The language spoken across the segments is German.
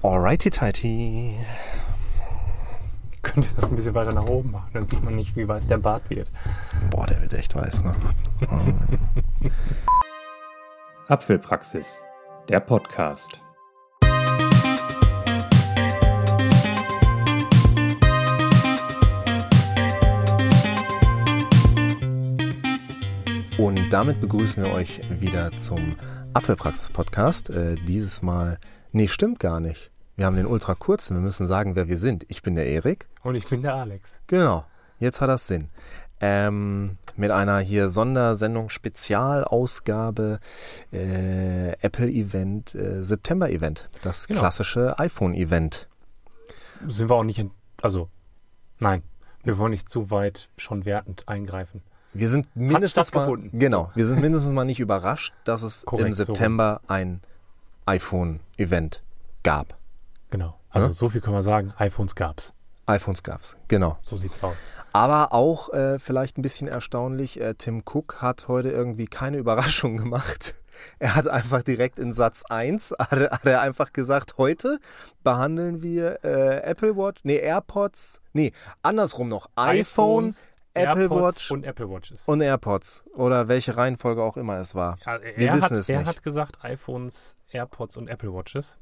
Alrighty tighty. Ich könnte das ein bisschen weiter nach oben machen, dann sieht man nicht, wie weiß der Bart wird. Boah, der wird echt weiß, ne? Apfelpraxis, der Podcast. Und damit begrüßen wir euch wieder zum Apfelpraxis-Podcast. Äh, dieses Mal, nee, stimmt gar nicht. Wir haben den ultra kurzen, wir müssen sagen, wer wir sind. Ich bin der Erik. Und ich bin der Alex. Genau, jetzt hat das Sinn. Ähm, mit einer hier Sondersendung Spezialausgabe äh, Apple Event, äh, September Event, das Genau. klassische iPhone Event. Sind wir auch nicht in, also, nein, wir wollen nicht zu weit schon wertend eingreifen. Wir sind mindestens mal, genau, wir sind mindestens mal nicht überrascht, dass es im Korrekt, so September ein iPhone Event gab. Genau. Also Ja? so viel können wir sagen, iPhones gab's. iPhones gab's, genau. So sieht's aus. Aber auch äh, vielleicht ein bisschen erstaunlich, äh, Tim Cook hat heute irgendwie keine Überraschung gemacht. Er hat einfach direkt in Satz 1, hat, hat er einfach gesagt, heute behandeln wir äh, Apple Watch, nee, AirPods, nee, andersrum noch, iPhone iPhones, Apple AirPods Watch und Apple Watches. und AirPods oder welche Reihenfolge auch immer es war. Ja, Wir er wissen hat, es er nicht. hat gesagt iPhones, AirPods und Apple Watches.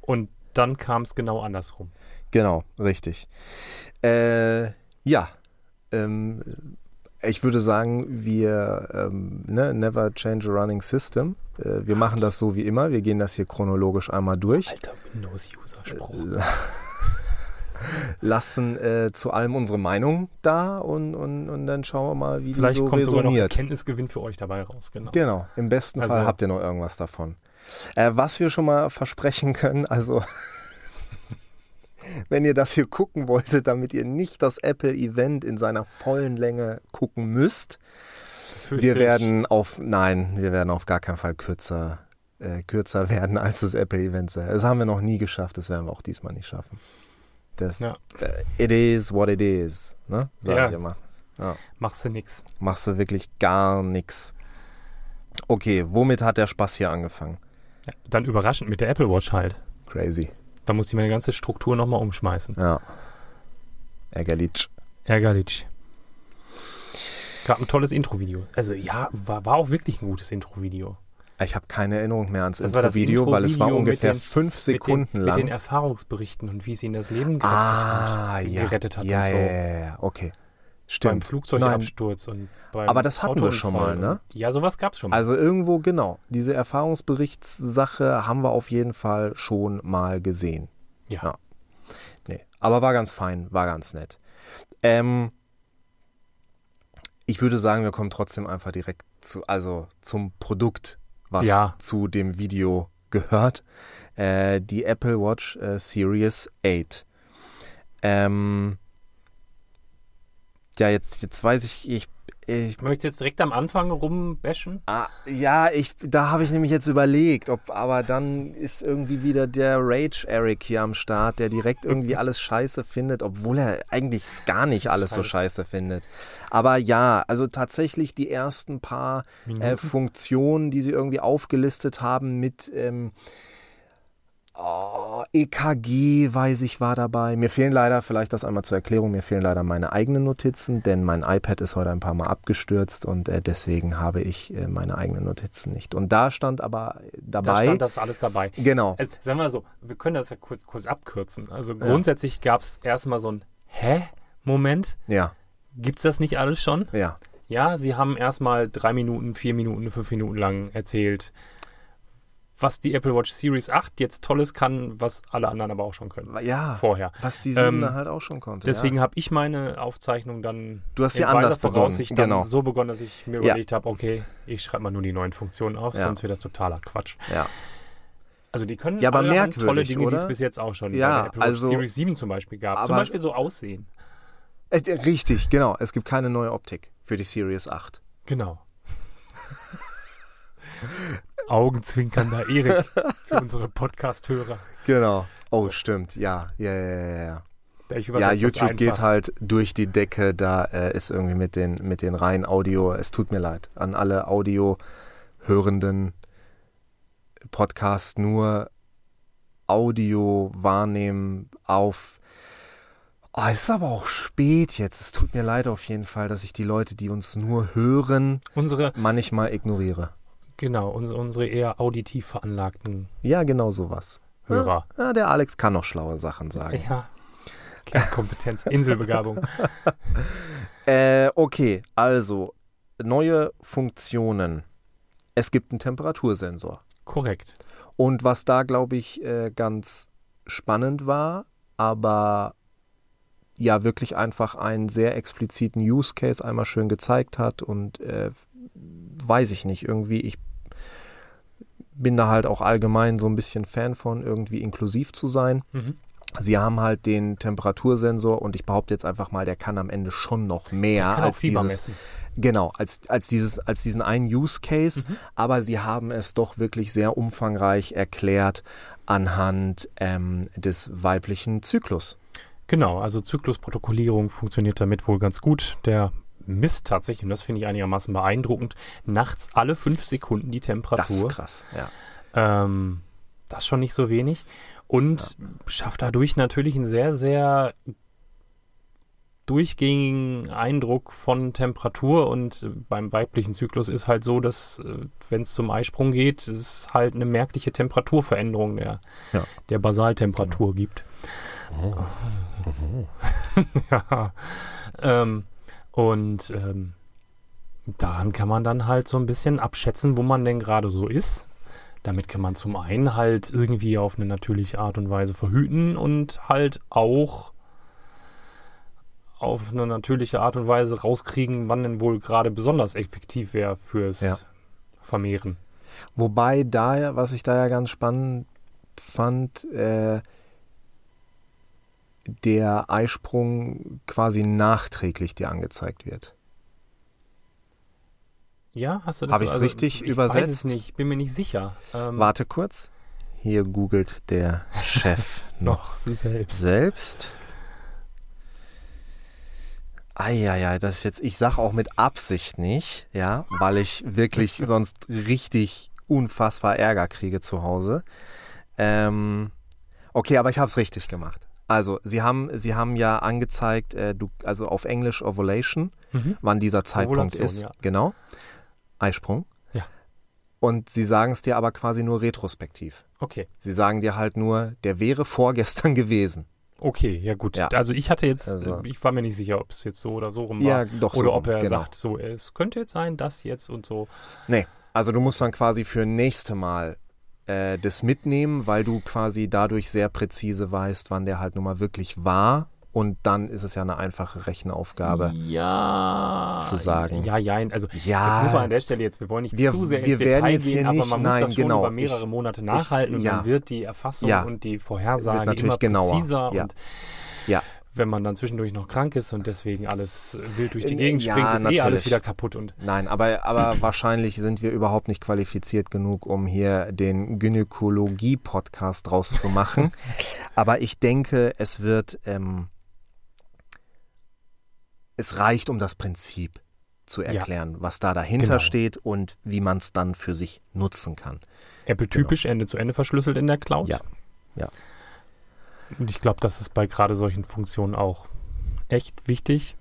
Und dann kam es genau andersrum. Genau, richtig. Äh, ja, ähm, ich würde sagen, wir ähm, ne, never change a running system. Äh, wir machen das so wie immer. Wir gehen das hier chronologisch einmal durch, Alter Windows-User-Spruch. lassen äh, zu allem unsere Meinung da und, und, und dann schauen wir mal, wie Vielleicht die so kommt resoniert. Erkenntnisgewinn für euch dabei raus. Genau. Genau, im besten Also- Fall habt ihr noch irgendwas davon. Äh, was wir schon mal versprechen können, also wenn ihr das hier gucken wolltet, damit ihr nicht das Apple-Event in seiner vollen Länge gucken müsst, Fürchte wir werden auf, nein, wir werden auf gar keinen Fall kürzer, äh, kürzer werden als das Apple-Event. Das haben wir noch nie geschafft, das werden wir auch diesmal nicht schaffen. Das, Ja. äh, it is what it is, ne? Sag Ja. ich immer. Machst du nix. Machst du wirklich gar nichts. Okay, womit hat der Spaß hier angefangen? Dann überraschend mit der Apple Watch halt. Crazy. Da muss ich meine ganze Struktur nochmal umschmeißen. Ja. Ärgerlich. Ärgerlich. Gab ein tolles Intro-Video. Also ja, war, war auch wirklich ein gutes Intro-Video. Ich habe keine Erinnerung mehr ans Intro-Video, weil es war ungefähr den- fünf Sekunden mit den, lang. Mit den Erfahrungsberichten und wie sie in das Leben gerettet ah, hat, ja. gerettet hat ja, und so. ja, ja, ja, okay. Beim Stimmt. Flugzeugabsturz und beim Aber das hatten wir schon mal, ne? Ja, sowas gab es schon mal. Also irgendwo, genau. Diese Erfahrungsberichtssache haben wir auf jeden Fall schon mal gesehen. ja. ja. Nee, aber war ganz fein, war ganz nett. Ähm, ich würde sagen, wir kommen trotzdem einfach direkt zu, also zum Produkt, was Ja. zu dem Video gehört. Äh, die Apple Watch äh, Series 8. Ähm, ja, jetzt, jetzt weiß ich, ich, ich Möchtest du jetzt direkt am Anfang rumbashen? Ah, ja, ich, da habe ich nämlich jetzt überlegt, ob, aber dann ist irgendwie wieder der Rage Eric hier am Start, der direkt irgendwie alles scheiße findet, obwohl er eigentlich gar nicht alles so scheiße findet. Aber ja, also tatsächlich die ersten paar äh. Funktionen, die sie irgendwie aufgelistet haben mit ähm, oh, EKG, weiß ich, war dabei. Mir fehlen leider, vielleicht das einmal zur Erklärung, mir fehlen leider meine eigenen Notizen, denn mein iPad ist heute ein paar Mal abgestürzt und äh, deswegen habe ich äh, meine eigenen Notizen nicht. Und da stand aber Da dabei. stand das alles dabei. genau. Also, sagen wir mal so, wir können das ja kurz, kurz abkürzen. Also grundsätzlich gab es erstmal so ein Hä-Moment. Ja, Gibt's das nicht alles schon? ja. Ja, sie haben erstmal drei Minuten, vier Minuten, fünf Minuten lang erzählt, was die Apple Watch Series 8 jetzt Tolles kann, was alle anderen aber auch schon können. Ja, Vorher. was die 7 Ähm, halt auch schon konnte. Deswegen ja. habe ich meine Aufzeichnung dann Du hast sie anders begonnen, Voraussicht dann genau. so begonnen, dass ich mir Ja. überlegt habe, okay, ich schreibe mal nur die neuen Funktionen auf, Ja. sonst wird das totaler Quatsch. Ja. Also die können Ja, aber merkwürdig, tolle Dinge, die es bis jetzt auch schon Ja, bei der Apple Watch also- Series 7 zum Beispiel gab. Zum aber- Beispiel so Aussehen. Äh, Richtig, genau. Es gibt keine neue Optik für die Series 8. Genau. Augenzwinkernder Erik für unsere Podcast-Hörer. Genau. Oh, So. stimmt. Ja, ja, ja, ja, ja. Ja, YouTube geht halt durch die Decke. Da äh, ist irgendwie mit den, mit den reinen Audio. Es tut mir leid an alle Audio-hörenden Podcasts nur Audio wahrnehmen auf. Oh, es ist aber auch spät jetzt. Es tut mir leid auf jeden Fall, dass ich die Leute, die uns nur hören, Unsere, manchmal ignoriere. Genau, unsere, unsere eher auditiv veranlagten Ja, genau sowas. Hörer. Ja, der Alex kann noch schlaue Sachen sagen. Ja. Kernkompetenz, Inselbegabung. Äh, okay, also neue Funktionen. Es gibt einen Temperatursensor. Korrekt. Und was da, glaube ich, äh, ganz spannend war, aber ja wirklich einfach einen sehr expliziten Use Case einmal schön gezeigt hat und äh, weiß ich nicht, irgendwie, ich bin da halt auch allgemein so ein bisschen Fan von, irgendwie inklusiv zu sein. Mhm. Sie haben halt den Temperatursensor und ich behaupte jetzt einfach mal, der kann am Ende schon noch mehr als dieses, messen. Genau, als, als, dieses, als diesen einen Use Case, Mhm. aber sie haben es doch wirklich sehr umfangreich erklärt anhand ähm, des weiblichen Zyklus. Genau, also Zyklusprotokollierung funktioniert damit wohl ganz gut. Der misst tatsächlich, und das finde ich einigermaßen beeindruckend, nachts alle fünf Sekunden die Das ist Temperatur. krass, ja. Ähm, das ist schon nicht so wenig. Und schafft dadurch natürlich einen sehr, sehr durchgängigen Eindruck von Temperatur. Und beim weiblichen Zyklus ist halt so, dass, äh, wenn es zum Eisprung geht, es halt eine merkliche Temperaturveränderung der, Ja. der Basaltemperatur gibt. ja. Ähm, und ähm, daran kann man dann halt so ein bisschen abschätzen, wo man denn gerade so ist. Damit kann man zum einen halt irgendwie auf eine natürliche Art und Weise verhüten und halt auch auf eine natürliche Art und Weise rauskriegen, wann denn wohl gerade besonders effektiv wäre fürs Ja. Vermehren. Wobei da, ja- was ich da ja ganz spannend fand, äh, der Eisprung quasi nachträglich dir angezeigt wird. Ja, hast du das Hab ich's richtig ich Weiß übersetzt? es nicht, bin mir nicht sicher. Ähm, Warte kurz. Hier googelt der Chef noch selbst. selbst. Eieiei, das ist jetzt, ich sag auch mit Absicht nicht, ja, weil ich wirklich sonst richtig unfassbar Ärger kriege zu Hause. Ähm, okay, aber ich habe es richtig gemacht. Also, sie haben, sie haben ja angezeigt, äh, du, also auf Englisch Ovulation, Mhm. wann dieser Zeitpunkt Ovulation, ist. ja. Genau. Eisprung. Ja. Und sie sagen es dir aber quasi nur retrospektiv. Okay. Sie sagen dir halt nur, der wäre vorgestern gewesen. Okay, ja gut. Ja. Also ich hatte jetzt, Also- ich war mir nicht sicher, ob es jetzt so oder so rum war. Ja, doch so oder rum, ob er genau. sagt, so, es könnte jetzt sein, das jetzt und so. Nee, also du musst dann quasi für nächste Mal äh, das mitnehmen, weil du quasi dadurch sehr präzise weißt, wann der halt nun mal wirklich war. Und dann ist es ja eine einfache Rechenaufgabe. Ja. Zu sagen. Ja, ja, also Ja. jetzt muss man an der Stelle jetzt, wir wollen nicht Wir- zu sehr wir ins werden Detail jetzt gehen, hier aber nicht- man nein, muss das schon genau. über mehrere Ich- Monate nachhalten und ja. dann wird die Erfassung Ja. und die Vorhersage immer genauer. präziser Ja. und Ja. Wenn man dann zwischendurch noch krank ist und deswegen alles wild durch die Äh, Gegend ja, springt, ist eh natürlich. alles wieder kaputt und Nein, aber, aber wahrscheinlich sind wir überhaupt nicht qualifiziert genug, um hier den Gynäkologie-Podcast draus zu machen. aber ich denke, es wird, ähm, es reicht, um das Prinzip zu Ja. erklären, was da dahinter Genau. steht und wie man es dann für sich nutzen kann. Apple typisch Ende zu Ende verschlüsselt in der Cloud. Ja. Ja. Und ich glaube, das ist bei gerade solchen Funktionen auch echt wichtig.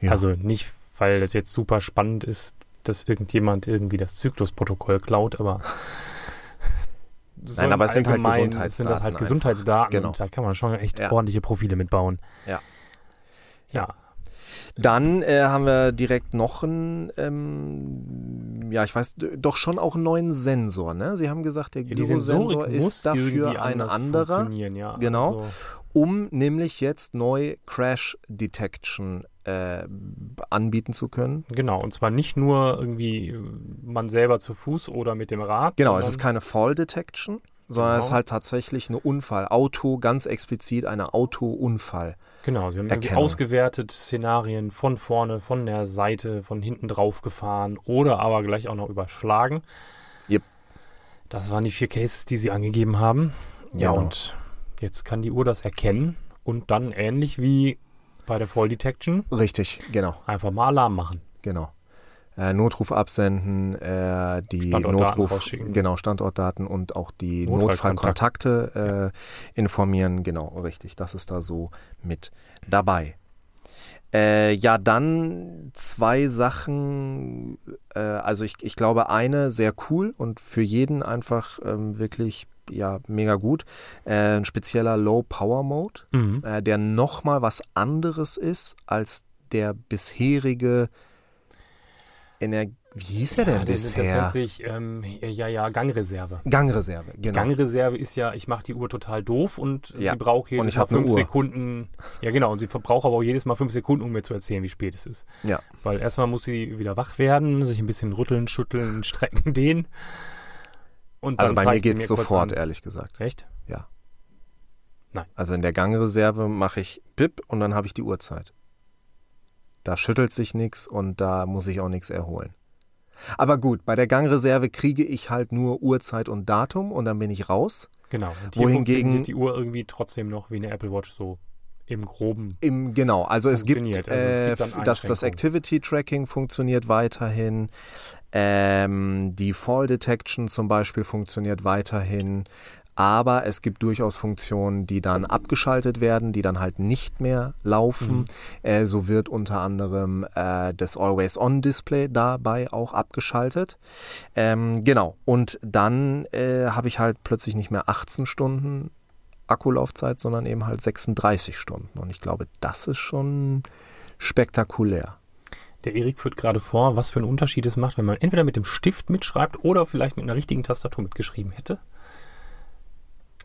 Ja. Also nicht, weil das jetzt super spannend ist, dass irgendjemand irgendwie das Zyklusprotokoll klaut, aber so Nein, aber es sind halt Allgemeinen sind das Gesundheitsdaten halt einfach. Gesundheitsdaten Genau. und da kann man schon echt Ja. ordentliche Profile mitbauen. Ja. Ja. Dann äh, haben wir direkt noch einen, ähm, ja, ich weiß, doch schon auch einen neuen Sensor. Ne? Sie haben gesagt, der Ja, Gyrosensor ist dafür ein anderer, ja. Genau. Also, um nämlich jetzt neu Crash Detection äh, anbieten zu können. genau, und zwar nicht nur irgendwie äh, man selber zu Fuß oder mit dem Rad. Genau, es ist keine Fall Detection, sondern es ist Genau. halt tatsächlich eine Unfall. Auto, ganz explizit eine Autounfall. Genau, sie haben irgendwie ausgewertet Szenarien von vorne, von der Seite, von hinten drauf gefahren oder aber gleich auch noch überschlagen. Yep. Das waren die vier Cases, die sie angegeben haben. Ja, Genau. und jetzt kann die Uhr das erkennen und dann ähnlich wie bei der Fall Detection Richtig, genau. einfach mal Alarm machen. Genau. Äh, Notruf absenden, äh, die Notruf, genau, Standortdaten und auch die Notfallkontakt. Notfallkontakte äh, informieren. Genau, richtig. Das ist da so mit dabei. Äh, ja, dann zwei Sachen. Äh, also ich, ich glaube, eine sehr cool und für jeden einfach ähm, wirklich ja mega gut. Äh, ein spezieller Low Power Mode, Mhm. äh, der nochmal was anderes ist als der bisherige Energie. Wie hieß er denn Ja, das, das bisher? nennt sich ähm, ja, ja, Gangreserve. Gangreserve, genau. Gangreserve ist ja, ich mache die Uhr total doof und Ja, sie braucht jedes Mal fünf. Sekunden. Ja, genau. Und sie verbraucht aber auch jedes Mal fünf Sekunden, um mir zu erzählen, wie spät es ist. Ja. Weil erstmal muss sie wieder wach werden, sich ein bisschen rütteln, schütteln, strecken, dehnen. Und also bei mir geht's kurz sofort, an- ehrlich gesagt. Echt? Also in der Gangreserve mache ich Pip und dann habe ich die Uhrzeit. Da schüttelt sich nichts und da muss ich auch nichts erholen. Aber gut, bei der Gangreserve kriege ich halt nur Uhrzeit und Datum und dann bin ich raus. Genau. Und hier Wohingegen- die Uhr irgendwie trotzdem noch wie eine Apple Watch so im Groben. Im, genau, also es gibt, also es äh, gibt f- das, das. Activity Tracking funktioniert weiterhin. Ähm, die Fall Detection zum Beispiel funktioniert weiterhin. Aber es gibt durchaus Funktionen, die dann abgeschaltet werden, die dann halt nicht mehr laufen. Mhm. Äh, so wird unter anderem äh, das Always-On-Display dabei auch abgeschaltet. Ähm, genau. Und dann äh, habe ich halt plötzlich nicht mehr 18 Stunden Akkulaufzeit, sondern eben halt 36 Stunden. Und ich glaube, das ist schon spektakulär. Der Erik führt gerade vor, was für einen Unterschied es macht, wenn man entweder mit dem Stift mitschreibt oder vielleicht mit einer richtigen Tastatur mitgeschrieben hätte.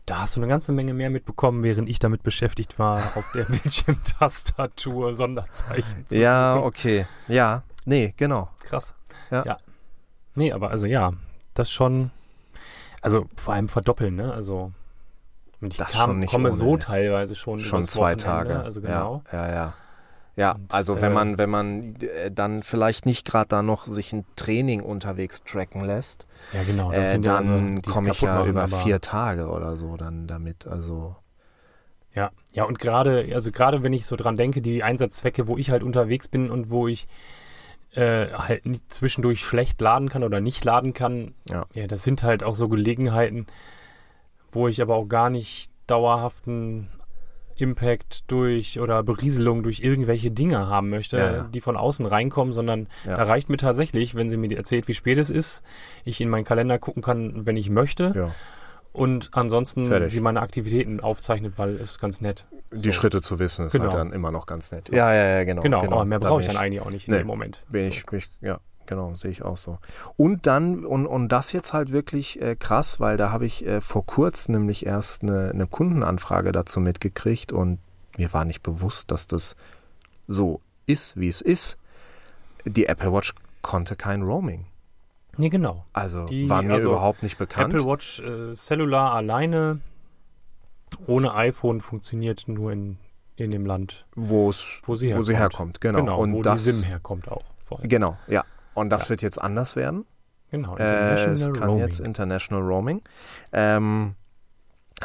Da hast du eine ganze Menge mehr mitbekommen, während ich damit beschäftigt war, auf der Bildschirmtastatur Sonderzeichen zu Ja, suchen. okay. Ja, nee, genau. Krass. Ja. Nee, aber also ja, das schon, also vor allem verdoppeln, ne? Also ich Das kam, schon nicht komme ohne. so teilweise schon Schon zwei Wochenende, Tage. Also genau. Ja, ja, ja. Ja, Und, also wenn äh, man, wenn man äh, dann vielleicht nicht gerade da noch sich ein Training unterwegs tracken lässt, Ja, genau. Äh, dann also, komme ich ja machen, über vier Tage oder so dann damit. Also Ja, ja, und gerade, also gerade wenn ich so dran denke, die Einsatzzwecke, wo ich halt unterwegs bin und wo ich äh, halt nicht zwischendurch schlecht laden kann oder nicht laden kann, Ja. ja, das sind halt auch so Gelegenheiten, wo ich aber auch gar nicht dauerhaften Impact durch oder Berieselung durch irgendwelche Dinge haben möchte, Ja, ja. die von außen reinkommen, sondern Ja. da reicht mir tatsächlich, wenn sie mir erzählt, wie spät es ist, ich in meinen Kalender gucken kann, wenn ich möchte ja, und ansonsten Fertig. sie meine Aktivitäten aufzeichnet, weil es ganz nett. die So. Schritte zu wissen ist Genau. halt dann immer noch ganz nett. So. Ja, ja, ja, genau. Genau, aber mehr brauche ich dann eigentlich auch nicht in Nee. dem Moment. Bin ich, bin ich, ja, genau, sehe ich auch so. Und dann, und, und das jetzt halt wirklich äh, krass, weil da habe ich äh, vor kurzem nämlich erst eine, eine Kundenanfrage dazu mitgekriegt und mir war nicht bewusst, dass das so ist, wie es ist. Die Apple Watch konnte kein Roaming. Nee, genau. Also Die- war mir also überhaupt nicht bekannt. Apple Watch äh, Cellular alleine ohne iPhone funktioniert nur in, in dem Land, wo es wo sie wo herkommt. sie herkommt. Genau. Genau, und wo das, die SIM herkommt auch. Genau, ja. Und das Ja. wird jetzt anders werden. Genau, Äh, es kann Roaming. jetzt International Roaming. Ähm,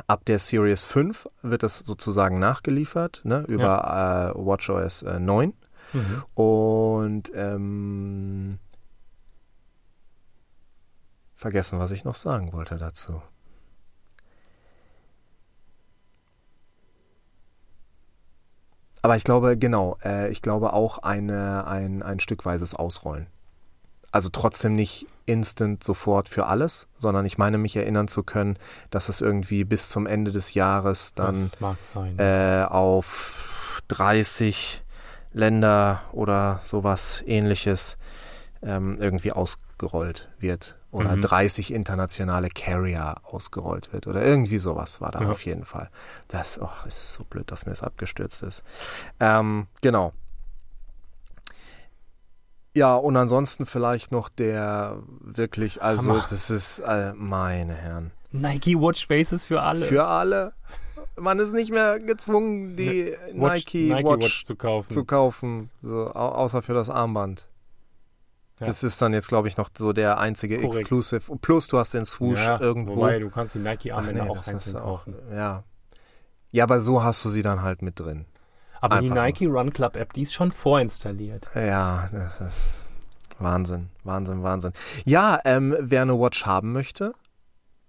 ab der Series 5 wird das sozusagen nachgeliefert, ne, über äh, WatchOS äh, 9. Mhm. Und ähm, vergessen, was ich noch sagen wollte dazu. Aber ich glaube, genau, äh, ich glaube auch eine, ein, ein stückweises Ausrollen. Also trotzdem nicht instant sofort für alles, sondern ich meine mich erinnern zu können, dass es irgendwie bis zum Ende des Jahres dann sein. äh, auf 30 Länder oder sowas ähnliches ähm, irgendwie ausgerollt wird. Oder Mhm. 30 internationale Carrier ausgerollt wird. Oder irgendwie sowas war da Ja. auf jeden Fall. Das oh, ist so blöd, dass mir das abgestürzt ist. Ähm, genau. Ja, und ansonsten vielleicht noch der wirklich, also Hammer. das ist, äh, meine Herren. Nike Watch Faces für alle. Für alle. Man ist nicht mehr gezwungen, die Watch, Nike, Nike Watch, Watch zu kaufen. zu kaufen, so, au außer für das Armband. Ja. Das ist dann jetzt, glaube ich, noch so der einzige Korrekt. Exclusive. Plus, du hast den Swoosh ja, irgendwo. Wobei, du kannst die Nike Ach Armbänder nee, auch einzeln auch, kaufen. ja. Ja, aber so hast du sie dann halt mit drin. Aber die einfach Nike Run Club App, die ist schon vorinstalliert. Ja, das ist Wahnsinn, Wahnsinn, Wahnsinn. Ja, ähm, wer eine Watch haben möchte,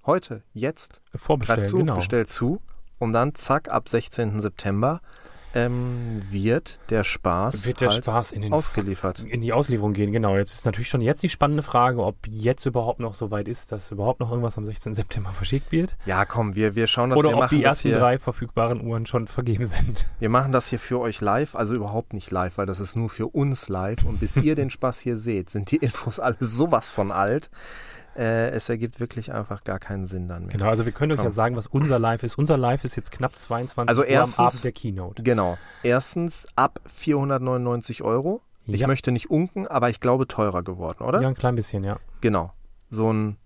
heute, jetzt, Vorbestellen, greift zu, genau. bestellt zu und dann zack, ab 16. September ähm, wird der Spaß Wird der halt Spaß in, ausgeliefert. in die Auslieferung gehen, genau. Jetzt ist natürlich schon jetzt die spannende Frage, ob jetzt überhaupt noch so weit ist, dass überhaupt noch irgendwas am 16. September verschickt wird. Ja, komm, wir, wir schauen das, Oder wir ob machen die ersten hier, drei verfügbaren Uhren schon vergeben sind. Wir machen das hier für euch live, also überhaupt nicht live, weil das ist nur für uns live. Und bis ihr den Spaß hier seht, sind die Infos alle sowas von alt. Äh, es ergibt wirklich einfach gar keinen Sinn dann mehr. Genau, also wir können euch Komm. ja sagen, was unser Live ist. Unser Live ist jetzt knapp 22 Also Uhr erstens- am Abend der Keynote. Genau. Erstens ab 499 Euro. Ich Ja. möchte nicht unken, aber ich glaube teurer geworden, oder? Ja, ein klein bisschen, ja. Genau. So ein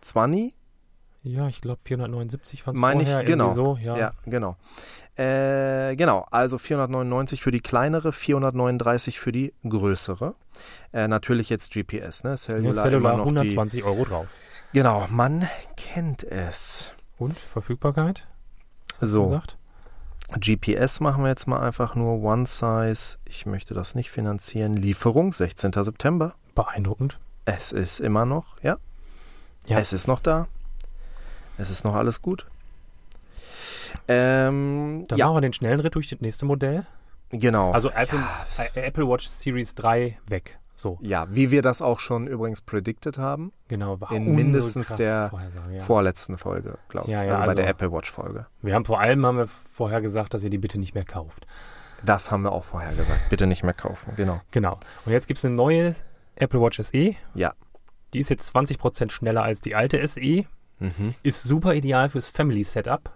20, Ja, ich glaube 479 waren es Meine ich, vorher. genau. So, ja. ja, genau. Äh, genau, also 499 für die kleinere, 439 für die größere. Äh, natürlich jetzt GPS, ne? Ja, Cellular, Cellular immer noch 120 Euro drauf. Die, genau, man kennt es. Und Verfügbarkeit? So. gesagt? GPS machen wir jetzt mal einfach nur One Size. Ich möchte das nicht finanzieren. Lieferung 16. September. Beeindruckend. Es ist immer noch, ja. Ja. Es ist noch da. Es ist noch alles gut. Ähm, Dann ja, machen wir den schnellen Ritt durch das nächste Modell. genau. Also Apple, ja, Apple Watch Series 3 weg. So, ja, wie wir das auch schon übrigens predicted haben. genau. War In mindestens der ja. Vorletzten Folge, glaube ich. Ja, ja, also, bei also- der Apple Watch Folge. Wir haben vor allem haben wir vorher gesagt, dass ihr die bitte nicht mehr kauft. Das haben wir auch vorher gesagt. Bitte nicht mehr kaufen. Genau. Genau. Und jetzt gibt es eine neue Apple Watch SE. Ja. Die ist jetzt 20% schneller als die alte SE. Mhm. Ist super ideal fürs Family Setup.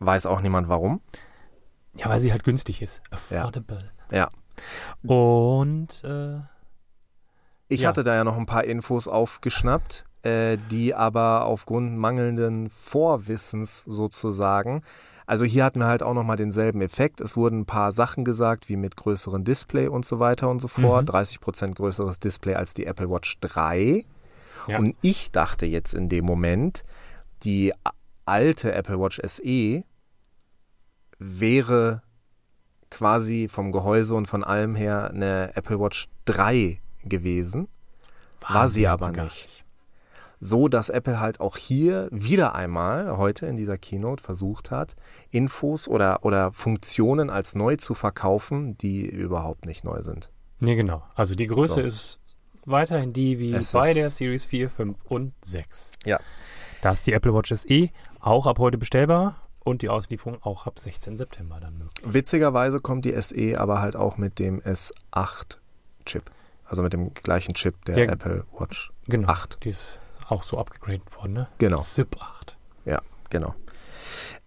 Weiß auch niemand warum. Ja, weil sie halt günstig ist. Affordable. Ja. Und äh, Ich Ja. hatte da ja noch ein paar Infos aufgeschnappt, äh, die aber aufgrund mangelnden Vorwissens sozusagen. Also hier hatten wir halt auch nochmal denselben Effekt. Es wurden ein paar Sachen gesagt, wie mit größeren Display und so weiter und so fort. Mhm. 30% größeres Display als die Apple Watch 3. Ja. Und ich dachte jetzt in dem Moment, die alte Apple Watch SE wäre quasi vom Gehäuse und von allem her eine Apple Watch 3 gewesen. War sie aber gar nicht. So, dass Apple halt auch hier wieder einmal heute in dieser Keynote versucht hat, Infos oder, oder Funktionen als neu zu verkaufen, die überhaupt nicht neu sind. Nee, genau. Also die Größe So. ist weiterhin die wie Es bei der Series 4, 5 und 6. Ja. Da ist die Apple Watch SE auch ab heute bestellbar und die Auslieferung auch ab 16. September dann möglich. Witzigerweise kommt die SE aber halt auch mit dem S8-Chip. Also mit dem gleichen Chip der Ja. Apple Watch Genau. 8. Die ist auch so abgegradet worden, ne? Genau. SIP 8. Genau.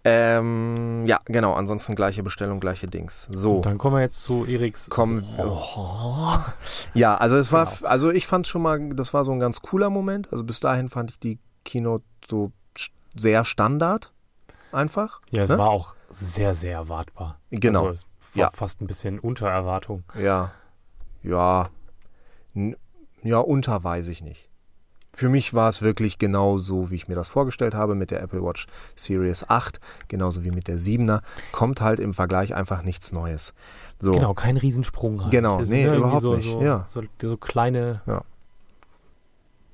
Ähm, ja, genau. Ansonsten gleiche Bestellung, gleiche Dings. So. Und dann kommen wir jetzt zu Eriks. kommen. Ja, also es war, Genau. also ich fand schon mal, das war so ein ganz cooler Moment. Also bis dahin fand ich die Keynote so sehr Standard. Einfach. Ja, es ne? war auch sehr, sehr erwartbar. Genau. Also es war Ja. fast ein bisschen unter Erwartung. Ja. Ja. N ja, unter weiß ich nicht. Für mich war es wirklich genau so, wie ich mir das vorgestellt habe mit der Apple Watch Series 8, genauso wie mit der 7er. Kommt halt im Vergleich einfach nichts Neues. So. Genau, kein Riesensprung halt. Genau, Es nee, sind irgendwie überhaupt so, nicht, So, ja. so, so kleine. Ja.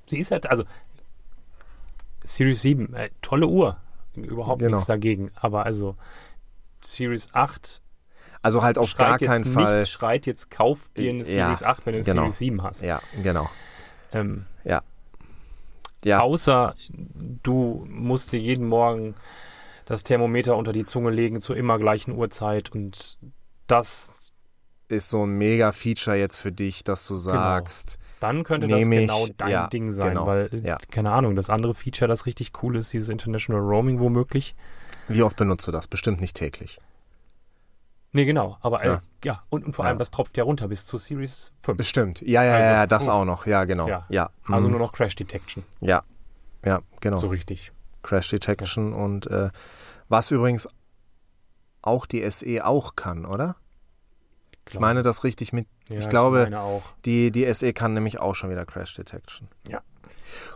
Sie ist halt, also Series 7, äh, tolle Uhr. Überhaupt Genau. nichts dagegen. Aber also Series 8 Also halt auf gar keinen jetzt Fall. nicht, schreit jetzt, kauf dir eine Ja, Series 8, wenn du eine genau. Series 7 hast. Ja, genau. Ähm, Ja, Außer du musst dir jeden Morgen das Thermometer unter die Zunge legen zur immer gleichen Uhrzeit und das, ist so ein mega Feature jetzt für dich, dass du sagst, dann könnte das Nehm ich, genau dein ja, Ding sein, genau, weil, ja. keine Ahnung, das andere Feature, das richtig cool ist, dieses International Roaming womöglich. wie oft benutzt du das? Bestimmt nicht täglich. Nee, genau, aber Ja. ja, ja und, und vor Ja. allem, das tropft ja runter bis zur Series 5. Bestimmt. Ja, ja, Also, ja, das puh. auch noch. Ja, genau. Ja. Ja. Also Mhm. nur noch Crash Detection, Ja. Ja, genau. so richtig. Crash Detection und äh, was übrigens auch die SE auch kann, oder? Ich meine das richtig mit. ja, ich glaube. Die, die SE kann nämlich auch schon wieder Crash Detection. Ja.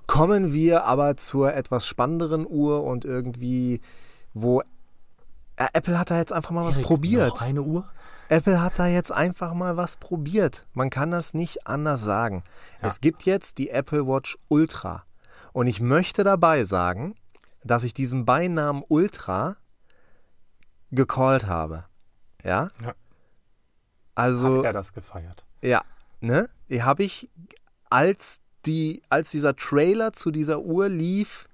Kommen wir aber zur etwas spannenderen Uhr und irgendwie, wo Ja, Apple hat da jetzt einfach mal was Erik, probiert. Noch eine Uhr? Apple hat da jetzt einfach mal was probiert. Man kann das nicht anders sagen. Ja. Es gibt jetzt die Apple Watch Ultra. Und ich möchte dabei sagen, dass ich diesen Beinamen Ultra gecallt habe. Ja? Ja. Also, Hat er das gefeiert? ja, ne? Habe ich, als, die, als dieser Trailer zu dieser Uhr lief,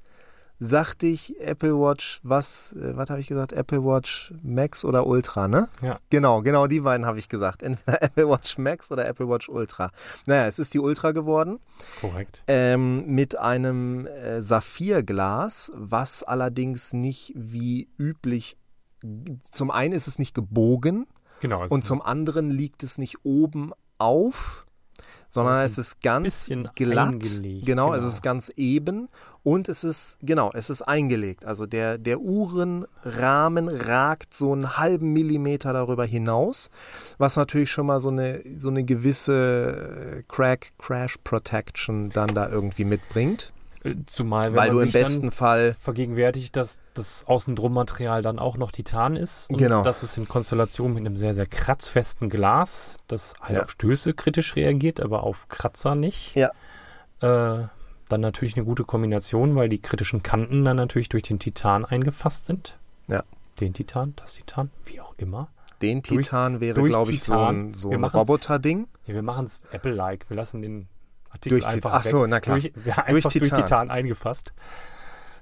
sagte ich Apple Watch, was, äh, was habe ich gesagt? Apple Watch Max oder Ultra, ne? Ja. Genau, genau die beiden habe ich gesagt. Entweder Apple Watch Max oder Apple Watch Ultra. Naja, es ist die Ultra geworden. Korrekt. Ähm, mit einem äh, Saphirglas, was allerdings nicht wie üblich. Zum einen ist es nicht gebogen Genau. es und zum anderen liegt es nicht oben auf, sondern Also es ist ganz glatt. eingelegt, Genau, es genau. ist ganz eben und es ist, genau, es ist eingelegt. Also der, der Uhrenrahmen ragt so einen halben Millimeter darüber hinaus, was natürlich schon mal so eine, so eine gewisse äh, Crack, Crash Protection dann da irgendwie mitbringt. Zumal, wenn weil man du im sich besten Fall, vergegenwärtigt, dass das Außendrummaterial dann auch noch Titan ist und Genau. dass es in Konstellation mit einem sehr, sehr kratzfesten Glas, das halt Ja. auf Stöße kritisch reagiert, aber auf Kratzer nicht. Ja. Äh, dann natürlich eine gute Kombination, weil die kritischen Kanten dann natürlich durch den Titan eingefasst sind. Ja. Den Titan, das Titan, wie auch immer. den Durch- Titan wäre, durch glaube ich, so ein, so ein Roboter-Ding. Ja, wir machen es Apple-like. Wir lassen den Artikel Durch einfach Ach so, na klar. Durch, ja, einfach Durch durch Titan. Titan. eingefasst.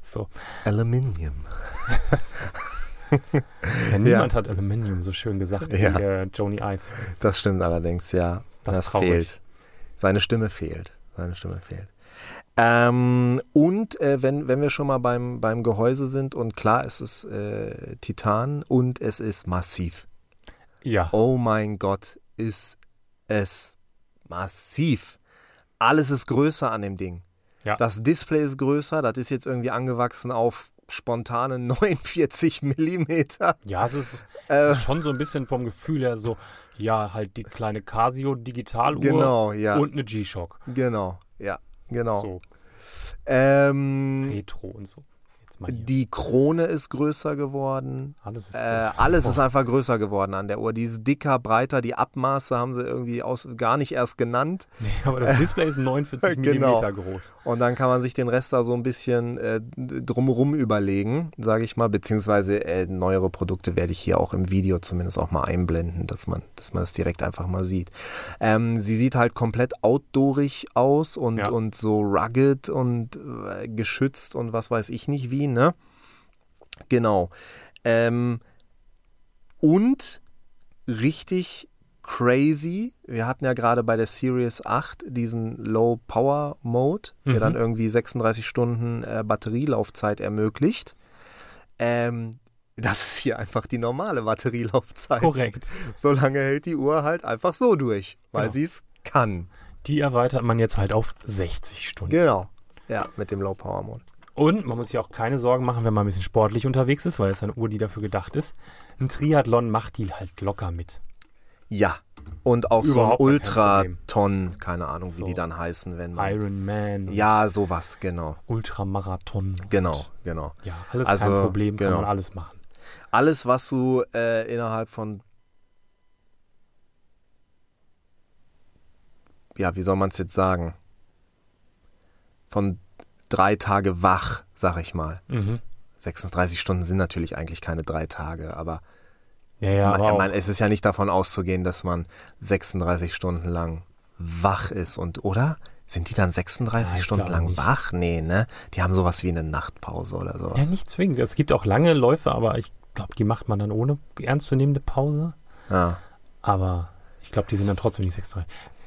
So. Aluminium. Ja, niemand hat Aluminium so schön gesagt Ja. wie äh, Joni Ive. Das stimmt allerdings, ja. Das Das, fehlt. Seine Stimme fehlt. Seine Stimme fehlt. Ähm, und äh, wenn, wenn wir schon mal beim, beim Gehäuse sind und klar, es ist äh, Titan und es ist massiv. Ja, Oh mein Gott, ist es massiv. Alles ist größer an dem Ding. Ja. Das Display ist größer, das ist jetzt irgendwie angewachsen auf spontane 49 Millimeter. ja, es ist, Äh, es ist schon so ein bisschen vom Gefühl her so, ja, halt die kleine Casio Digitaluhr genau, ja. und eine G-Shock. genau, ja, genau. So, Ähm, Retro und so. Die Krone ist größer geworden. Alles ist Äh, alles ist einfach größer geworden an der Uhr. Die ist dicker, breiter. Die Abmaße haben sie irgendwie aus, gar nicht erst genannt. Nee, aber das Display ist 49 Genau. Millimeter groß. Und dann kann man sich den Rest da so ein bisschen äh, drumherum überlegen, sage ich mal. Beziehungsweise äh, neuere Produkte werde ich hier auch im Video zumindest auch mal einblenden, dass man, dass man das direkt einfach mal sieht. Ähm, sie sieht halt komplett outdoorig aus und, Ja. und so rugged und äh, geschützt und was weiß ich nicht wie, ne? Genau. Ähm, und richtig crazy. Wir hatten ja gerade bei der Series 8 diesen Low Power Mode, der Mhm. dann irgendwie 36 Stunden äh, Batterielaufzeit ermöglicht. Ähm, das ist hier einfach die normale Batterielaufzeit. Korrekt. Solange hält die Uhr halt einfach so durch, weil Genau. sie es kann. Die erweitert man jetzt halt auf 60 Stunden. Genau. Ja, mit dem Low Power Mode. Und man muss sich auch keine Sorgen machen, wenn man ein bisschen sportlich unterwegs ist, weil es eine Uhr, die dafür gedacht ist. Ein Triathlon macht die halt locker mit. Ja. Und auch Überhaupt so ein Ultraton, keine Ahnung, wie So. die dann heißen, wenn man. Iron Man, Ja, sowas, genau. Ultramarathon. Genau, genau. Ja, alles Also, kein Problem, kann genau. man alles machen. Alles, was du äh, innerhalb von. Ja, wie soll man es jetzt sagen? Von drei Tage wach, sag ich mal. Mhm. 36 Stunden sind natürlich eigentlich keine drei Tage, aber, Ja, ja, man, aber man, es ist ja nicht davon auszugehen, dass man 36 Stunden lang wach ist und, oder? Sind die dann 36 Ja, Stunden lang nicht. wach? Nee, ne? Die haben sowas wie eine Nachtpause oder sowas. ja, nicht zwingend. Es gibt auch lange Läufe, aber ich glaube, die macht man dann ohne ernstzunehmende Pause. Ja. Aber ich glaube, die sind dann trotzdem nicht 6,3.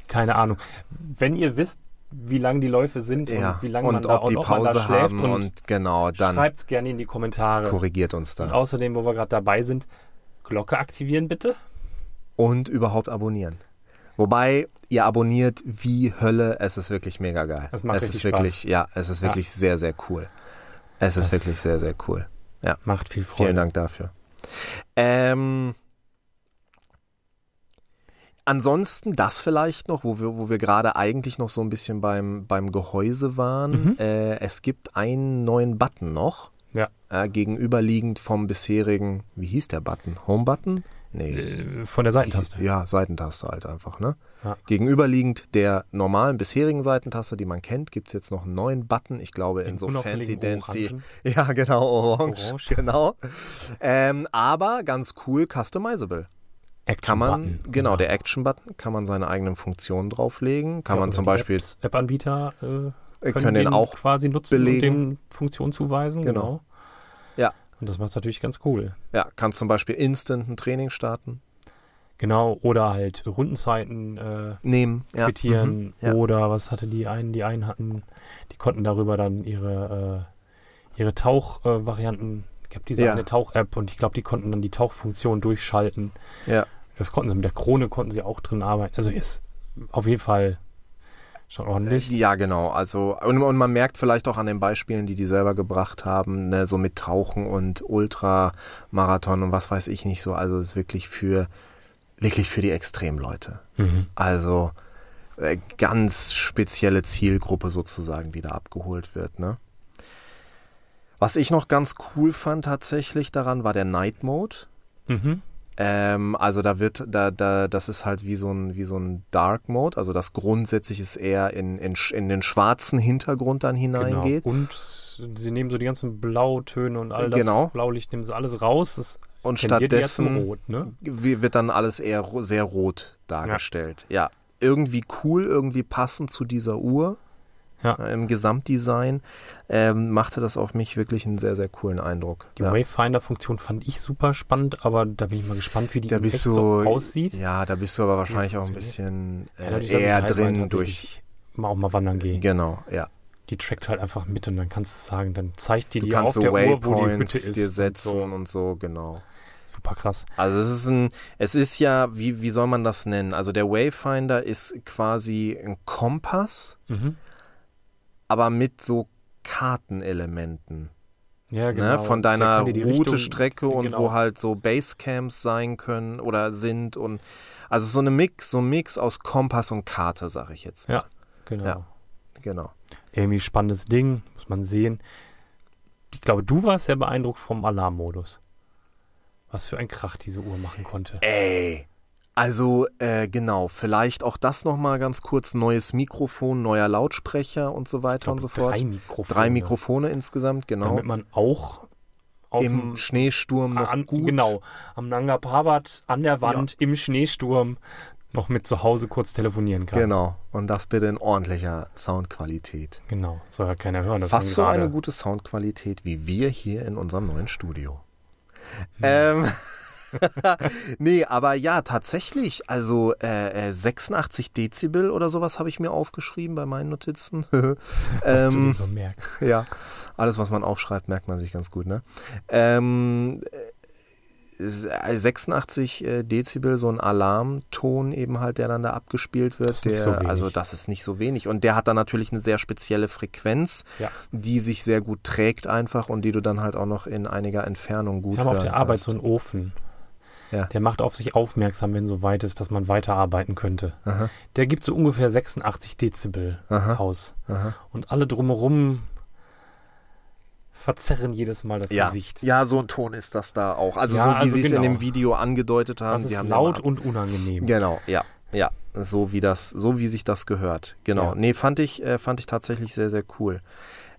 Keine Ahnung. Wenn ihr wisst, wie lang die Läufe sind ja. und wie lange und man da, ob die und man da Pause schläft haben und, und, genau, dann schreibt es gerne in die Kommentare. korrigiert uns Und da. außerdem, wo wir gerade dabei sind, Glocke aktivieren bitte. Und überhaupt abonnieren. Wobei, ihr abonniert wie Hölle, es ist wirklich mega geil. Das macht es ist wirklich, ja, es ist Ja. wirklich sehr, sehr cool. Es ist Das- wirklich sehr, sehr cool. Macht viel Freude. Vielen Dank dafür. Ähm, ansonsten das vielleicht noch, wo wir, wo wir gerade eigentlich noch so ein bisschen beim, beim Gehäuse waren. Mhm. Äh, es gibt einen neuen Button noch, Ja. Äh, gegenüberliegend vom bisherigen, wie hieß der Button? Home-Button? Nee. Äh, von der Seitentaste. Ja, Seitentaste halt einfach, ne? Ja. Gegenüberliegend der normalen bisherigen Seitentaste, die man kennt, gibt es jetzt noch einen neuen Button. Ich glaube, in Den so fancy dancy. Ja, genau, orange. Orange. Genau. Ähm, aber ganz cool, customizable. Action Kann man, Button. genau, der Action-Button, kann man seine eigenen Funktionen drauflegen. Kann Ja, man zum Beispiel, App-Anbieter äh, können, können den auch quasi nutzen belegen. und dem Funktion zuweisen. Genau. Genau. Ja. Und das macht natürlich ganz cool. Ja, kannst zum Beispiel instant ein Training starten. Genau. Oder halt Rundenzeiten äh, Nehmen. Ja. quittieren. Mhm. Ja. Oder was hatte die einen? Die einen hatten, die konnten darüber dann ihre, äh, ihre Tauchvarianten. Äh, ich habe diese Ja. eine Tauch-App und ich glaube, die konnten dann die Tauchfunktion durchschalten. Ja. Das konnten sie mit der Krone konnten sie auch drin arbeiten. Also ist auf jeden Fall schon ordentlich. Ja, genau. Also, und, und man merkt vielleicht auch an den Beispielen, die die selber gebracht haben, ne, so mit Tauchen und Ultramarathon und was weiß ich nicht so. Also, ist wirklich für, wirklich für die Extremleute. Mhm. Also, äh, ganz spezielle Zielgruppe sozusagen, die da abgeholt wird, ne? Was ich noch ganz cool fand tatsächlich daran, war der Night Mode. Mhm. Ähm, also da wird, da, da, das ist halt wie so ein, wie so ein Dark Mode. Also das grundsätzlich ist eher in, in, in den schwarzen Hintergrund dann hineingeht. Genau. Und sie nehmen so die ganzen Blautöne und all das Genau. Blaulicht nehmen sie alles raus. Das Und stattdessen Rot, ne? wird dann alles eher sehr rot dargestellt. Ja. Irgendwie cool, irgendwie passend zu dieser Uhr. Ja. Äh, Im Gesamtdesign ähm, machte das auf mich wirklich einen sehr, sehr coolen Eindruck. Die ja. Wayfinder-Funktion fand ich super spannend, aber da bin ich mal gespannt, wie die Da bist du, so aussieht. ja, da bist du aber wahrscheinlich auch ein bisschen Ja, äh, ich eher halt drin durch. tatsächlich Mal auch mal wandern gehe. Genau, ja. Die trackt halt einfach mit und dann kannst du sagen, dann zeigt die Du dir kannst auf so der Uhr, wo die Hütte ist. dir und setzen So. und so, genau. Super krass. Also es ist ein, es ist ja, wie, wie soll man das nennen? Also der Wayfinder ist quasi ein Kompass, Mhm. Aber mit so Kartenelementen. Ja, genau. Ne? Von deiner Route, Richtung- Strecke und genau. wo halt so Basecamps sein können oder sind und also so eine Mix, so ein Mix aus Kompass und Karte, sag ich jetzt. mal. Ja. Genau. Ja. Genau. Irgendwie spannendes Ding, muss man sehen. Ich glaube, du warst sehr beeindruckt vom Alarmmodus. Was für ein Krach diese Uhr machen konnte. Ey. Also, äh, genau, vielleicht auch das nochmal ganz kurz. Neues Mikrofon, neuer Lautsprecher und so weiter glaube, und so fort. Drei Mikrofone. Drei Mikrofone insgesamt, genau. Damit man auch auf Im Schneesturm noch an, gut. Genau, am Nanga Parbat an der Wand im Schneesturm noch mit zu Hause kurz telefonieren kann. Genau. Und das bitte in ordentlicher Soundqualität. Genau, soll ja keiner hören. dass Fast so eine gute Soundqualität wie wir hier in unserem neuen Studio. Hm. Ähm, nee, aber ja, tatsächlich. Also äh, äh, 86 Dezibel oder sowas habe ich mir aufgeschrieben bei meinen Notizen. du ähm, dir so merkst. ja, alles, was man aufschreibt, merkt man sich ganz gut, ne? Ähm, äh, 86 äh, Dezibel, so ein Alarmton eben halt, der dann da abgespielt wird. Das der, so. Also das ist nicht so wenig. Und der hat dann natürlich eine sehr spezielle Frequenz, Ja. die sich sehr gut trägt einfach und die du dann halt auch noch in einiger Entfernung gut Wir haben auf der Arbeit kannst. so einen Ofen. Ja. Der macht auf sich aufmerksam, wenn so weit ist, dass man weiterarbeiten könnte. Aha, Der gibt so ungefähr 86 Dezibel Aha. aus. aha. Und alle drumherum verzerren jedes Mal das Ja. Gesicht. ja, so ein Ton ist das da auch. Also Ja, so wie also sie es in genau. dem Video angedeutet haben. Das ist haben laut und unangenehm. Genau, ja, ja, so wie das, so wie sich das gehört. Genau. Ja. Nee, fand ich, äh, fand ich tatsächlich sehr, sehr cool.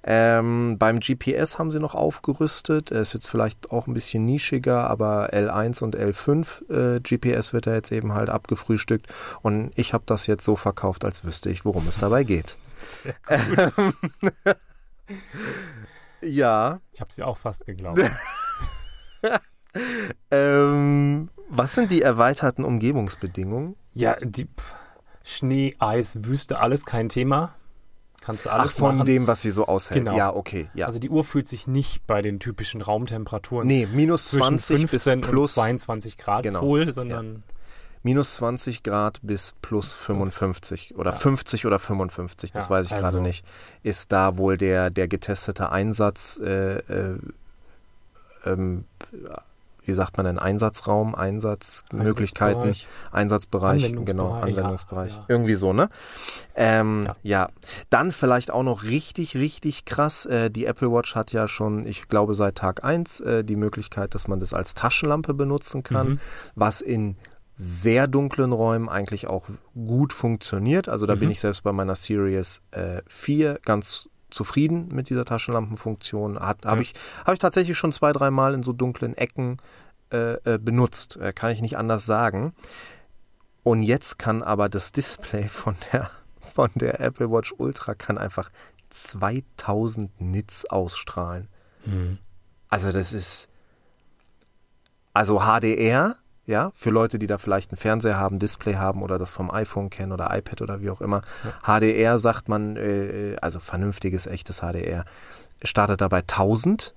Ähm, beim GPS haben sie noch aufgerüstet. Er ist jetzt vielleicht auch ein bisschen nischiger, aber L1 und L5 äh, GPS wird da jetzt eben halt abgefrühstückt. Und ich habe das jetzt so verkauft, als wüsste ich, worum es dabei geht. Sehr gut. Ja. ich habe sie auch fast geglaubt. Ähm, was sind die erweiterten Umgebungsbedingungen? ja, die Schnee, Eis, Wüste, alles kein Thema. Kannst du Ach, alles von machen. dem, was sie so aushält. Genau. Ja, okay. Ja. Also die Uhr fühlt sich nicht bei den typischen Raumtemperaturen nee, minus zwischen 20 bis 15 plus und 22 Grad Genau. wohl, sondern minus 20 Grad bis plus 55 oder Ja. 50 oder 55, das Ja, weiß ich also- gerade nicht, ist da wohl der, der getestete Einsatz äh, äh, ähm, wie sagt man denn, Einsatzraum, Einsatzmöglichkeiten, Einsatzbereich. Einsatzbereich, Anwendungsbereich, genau, ja, Anwendungsbereich. ja. Irgendwie so, ne? Ähm, Ja. ja. Dann vielleicht auch noch richtig, richtig krass. Äh, die Apple Watch hat ja schon, ich glaube, seit Tag 1 äh, die Möglichkeit, dass man das als Taschenlampe benutzen kann, Mhm. was in sehr dunklen Räumen eigentlich auch gut funktioniert. Also da bin Mhm. ich selbst bei meiner Series äh, 4 ganz zufrieden mit dieser Taschenlampenfunktion. Hat- Habe Ja. ich, hab ich tatsächlich schon zwei, dreimal in so dunklen Ecken äh, äh, benutzt. Äh, kann ich nicht anders sagen. Und jetzt kann aber das Display von der, von der Apple Watch Ultra kann einfach 2000 Nits ausstrahlen. Mhm. Also das ist also HDR, ja, für Leute, die da vielleicht einen Fernseher haben, Display haben oder das vom iPhone kennen oder iPad oder wie auch immer. HDR sagt man, äh, also vernünftiges, echtes HDR, startet dabei 1000,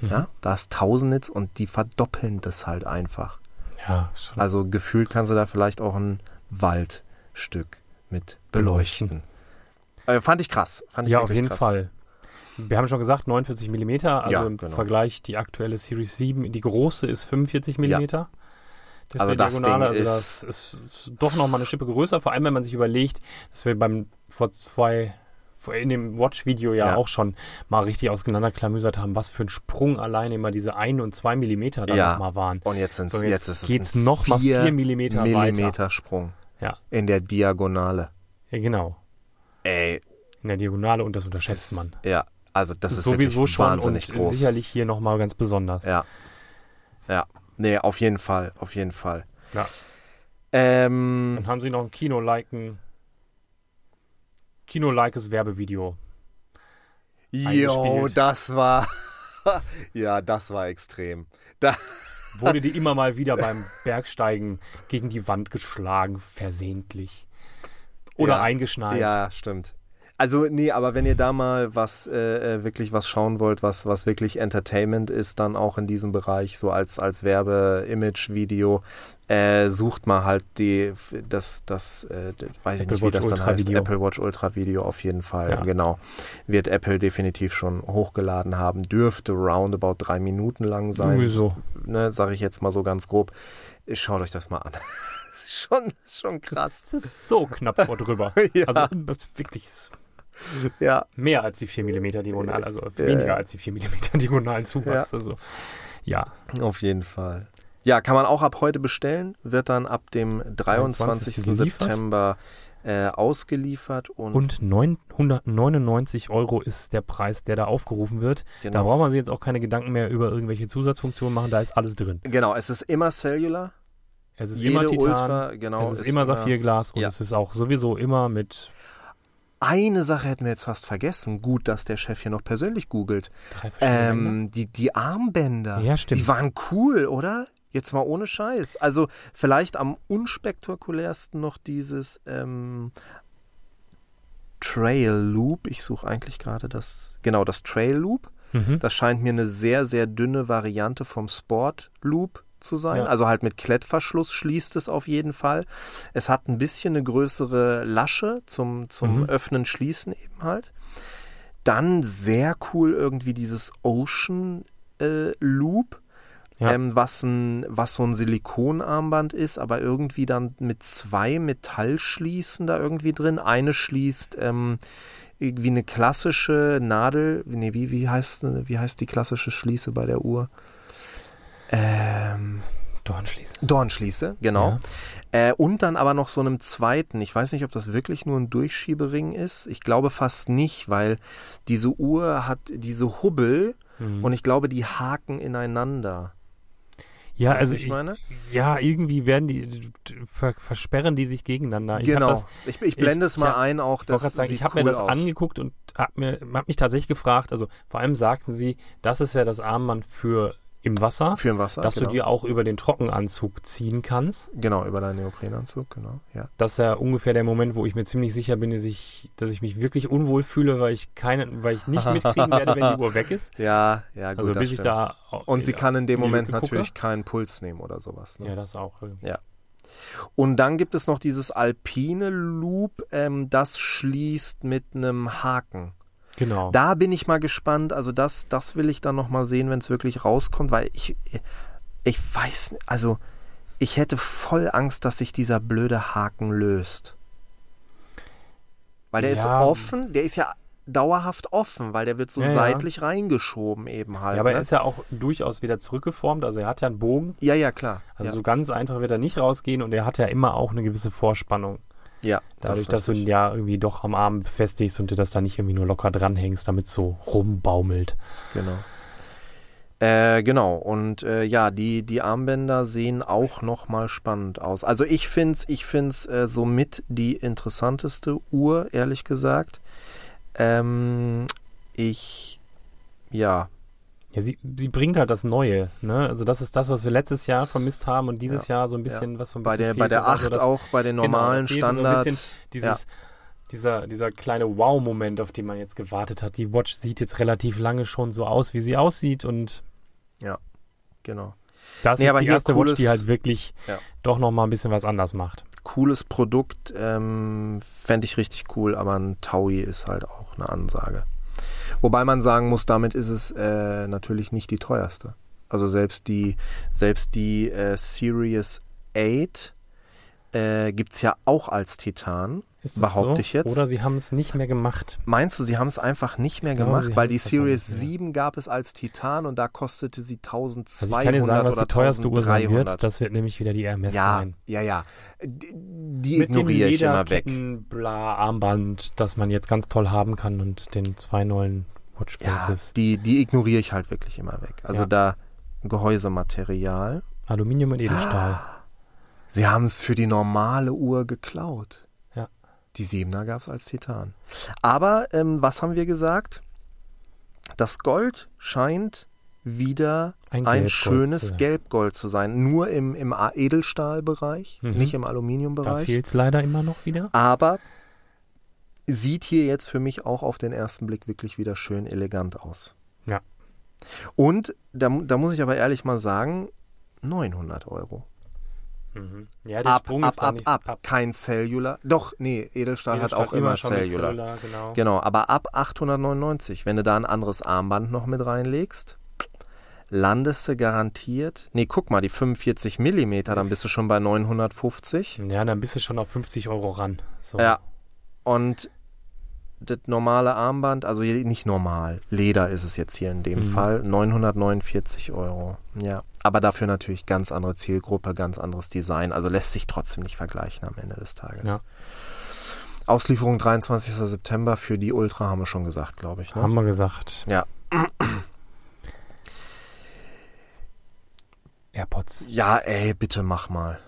Mhm. ja, da ist 1000 Nits und die verdoppeln das halt einfach. Ja, schon. Also gefühlt kannst du da vielleicht auch ein Waldstück mit beleuchten. Äh, fand ich krass. Fand ich ja, auf jeden krass. Fall. Wir haben schon gesagt, 49 mm, also Ja, im genau. Vergleich die aktuelle Series 7, die große ist 45 mm. Ja. Also das Ding also ist- das ist, ist doch nochmal eine Schippe größer, vor allem wenn man sich überlegt, dass wir beim vor zwei vor- in dem Watch-Video ja, Ja. auch schon mal richtig auseinanderklamüsert haben, was für ein Sprung alleine immer diese 1 und 2 Millimeter da Ja. nochmal waren. Und jetzt, sind's, So, jetzt, jetzt ist es geht's noch mal vier vier Millimeter weiter. Millimeter Sprung Ja. in der Diagonale. Ja, genau. Ey, In der Diagonale und das unterschätzt das, man. ja, also das ist Sowieso schon wahnsinnig und groß. sicherlich hier nochmal ganz besonders. Ja. Ja. Nee, auf jeden Fall, auf jeden Fall. Ja. Ähm, Dann haben sie noch ein Kino-Liken. Kino-Likes Werbevideo. jo, das war, ja, das war extrem. Da, Wurde die immer mal wieder beim Bergsteigen gegen die Wand geschlagen, versehentlich. Oder Ja. eingeschneit. Ja, stimmt. Also, nee, aber wenn ihr da mal was, äh, äh, wirklich was schauen wollt, was, was wirklich Entertainment ist, dann auch in diesem Bereich, so als, als Werbe-Image-Video, äh, sucht mal halt die, das, das, äh, weiß ich Apple nicht, wie Watch das dann Ultra heißt, Video. Apple Watch Ultra Video auf jeden Fall, Ja. genau. Wird Apple definitiv schon hochgeladen haben, dürfte roundabout drei Minuten lang sein, Sowieso. ne, sage ich jetzt mal so ganz grob. Schaut euch das mal an. Das ist schon, das schon krass. Das ist so knapp vor drüber. Ja. Also das ist wirklich Ja, mehr als die 4 mm Diagonal, also weniger als die 4 mm diagonalen Zuwachs. Ja. Also ja, Auf jeden Fall. Ja, kann man auch ab heute bestellen, wird dann ab dem 23. 23. geliefert. September äh, ausgeliefert und, und 999 Euro ist der Preis, der da aufgerufen wird. Da genau, braucht man sich jetzt auch keine Gedanken mehr über irgendwelche Zusatzfunktionen machen, da ist alles drin. genau, es ist immer Cellular, Es ist jede immer Titan, Ultra, genau, es ist, immer Saphirglas und ja. es ist auch sowieso immer mit Eine Sache hätten wir jetzt fast vergessen. Gut, dass der Chef hier noch persönlich googelt. Ähm, die, die Armbänder, Ja, stimmt. die waren cool, oder? Jetzt mal ohne Scheiß. Also vielleicht am unspektakulärsten noch dieses ähm, Trail Loop. Ich suche eigentlich gerade das, genau, das Trail Loop. Mhm. Das scheint mir eine sehr, sehr dünne Variante vom Sport Loop zu sein. Ja. Also halt mit Klettverschluss schließt es auf jeden Fall. Es hat ein bisschen eine größere Lasche zum, zum Mhm. Öffnen, Schließen eben halt. Dann sehr cool irgendwie dieses Ocean äh, Loop. Ja. Ähm, was, ein, was so ein Silikonarmband ist, aber irgendwie dann mit zwei Metallschließen da irgendwie drin. Eine schließt ähm, irgendwie eine klassische Nadel. Nee, wie, wie, heißt, wie heißt die klassische Schließe bei der Uhr? Ähm, Dornschließe. Dornschließe, genau. Ja. Äh, und dann aber noch so einem zweiten. Ich weiß nicht, ob das wirklich nur ein Durchschiebering ist. Ich glaube fast nicht, weil diese Uhr hat diese Hubbel Mhm. und ich glaube, die haken ineinander. ja, also ich ich, meine? ja, irgendwie werden die ver, versperren die sich gegeneinander. Ich genau. das, ich, ich blende ich- es mal ich hab- ein, auch Ich das gerade sagen, ich habe cool mir das aus. angeguckt und habe mir hab mich tatsächlich gefragt, also vor allem sagten sie, das ist ja das Armband für im Wasser, Für ein Wasser, dass genau. du dir auch über den Trockenanzug ziehen kannst. Genau, über deinen Neoprenanzug, genau. Ja. Das ist ja ungefähr der Moment, wo ich mir ziemlich sicher bin, dass ich, dass ich mich wirklich unwohl fühle, weil ich keine, weil ich nicht mitkriegen werde, wenn die Uhr weg ist. Ja, ja, gut. Also bis ich da Und sie kann in dem in Moment Lücke gucke. natürlich keinen Puls nehmen oder sowas. Ne? Ja, das auch. Und dann gibt es noch dieses alpine Loop, ähm, das schließt mit einem Haken. Genau. Da bin ich mal gespannt. Also das, das will ich dann noch mal sehen, wenn es wirklich rauskommt, weil ich, Ich weiß, also ich hätte voll Angst, dass sich dieser blöde Haken löst. Weil der ist Ja. offen, der ist ja dauerhaft offen, weil der wird so Ja, ja. seitlich reingeschoben eben halt. Ja, aber er ne? ist ja auch durchaus wieder zurückgeformt. Also er hat ja einen Bogen. ja, ja, klar. Also ja. so ganz einfach wird er nicht rausgehen und er hat ja immer auch eine gewisse Vorspannung. Ja, Dadurch, ist dass du ihn ja irgendwie doch am Arm befestigst und du das da nicht irgendwie nur locker dranhängst, damit es so rumbaumelt. Genau. Äh, genau, und äh, ja, die, die Armbänder sehen auch nochmal spannend aus. Also ich finde es ich find's, äh, somit die interessanteste Uhr, ehrlich gesagt. Ähm, ich, ja, Ja, sie, sie bringt halt das Neue. Ne? Also das ist das, was wir letztes Jahr vermisst haben und dieses Jahr so ein bisschen, was so ein bei bisschen der, bei der fehlte, war 8 so das- auch, bei den Genau, normalen so ein Standards. bisschen Dieses, dieser, dieser kleine Wow-Moment, auf den man jetzt gewartet hat. Die Watch sieht jetzt relativ lange schon so aus, wie sie aussieht und genau. das Nee, ist die erste Watch, cooles- die halt wirklich Ja. doch nochmal ein bisschen was anders macht. Cooles Produkt, ähm, fände ich richtig cool, aber ein Taui ist halt auch eine Ansage. Wobei man sagen muss, damit ist es äh, natürlich nicht die teuerste. Also selbst die, selbst die äh, Series 8 äh, gibt es ja auch als Titan. Ist Behaupte so? ich jetzt. Oder sie haben es nicht mehr gemacht. Meinst du, sie haben es einfach nicht mehr glaube, gemacht? Weil die Series nicht mehr. 7 gab es als Titan und da kostete sie 1200 Also ich kann dir sagen, was oder die teuerste Uhr sein 1300. wird. Das wird nämlich wieder die Hermes ja, sein. ja, ja. Die, die Mit dem ignoriere ich immer weg. Bla, Armband, das man jetzt ganz toll haben kann und den zwei neuen Watch Ja, die, die ignoriere ich halt wirklich immer weg. Also Ja. da Gehäusematerial. Aluminium und Edelstahl. Sie haben es für die normale Uhr geklaut. Ja. Die Siebener gab es als Titan. Aber ähm, was haben wir gesagt? Das Gold scheint wieder Ein, ein schönes sein. Gelbgold zu sein. Nur im, im Edelstahlbereich, Mhm. nicht im Da Aluminiumbereich. fehlt es leider immer noch wieder. Aber sieht hier jetzt für mich auch auf den ersten Blick wirklich wieder schön elegant aus. Ja. Und da, da muss ich aber ehrlich mal sagen, 900 Euro. Mhm. Ja, der Ab, Sprung ab, ist ab, nicht ab, Kein Cellular. Doch, nee, Edelstahl, hat Edelstahl auch immer, mit Cellular. Cellular, genau. Genau, aber ab 899. Wenn du da ein anderes Armband noch mit reinlegst, landest du garantiert. Nee, guck mal, die 45 Millimeter, dann Ist- bist du schon bei 950. Ja, dann bist du schon auf 50 Euro ran. So. Ja. Und das normale Armband, also nicht normal, Leder ist es jetzt hier in dem Mhm. Fall, 949 Euro. Ja, aber dafür natürlich ganz andere Zielgruppe, ganz anderes Design. Also lässt sich trotzdem nicht vergleichen am Ende des Tages. Ja. Auslieferung 23. September für die Ultra haben wir schon gesagt, glaube ich. Ne? Haben wir gesagt. Ja. AirPods. Ja, ey, bitte mach mal.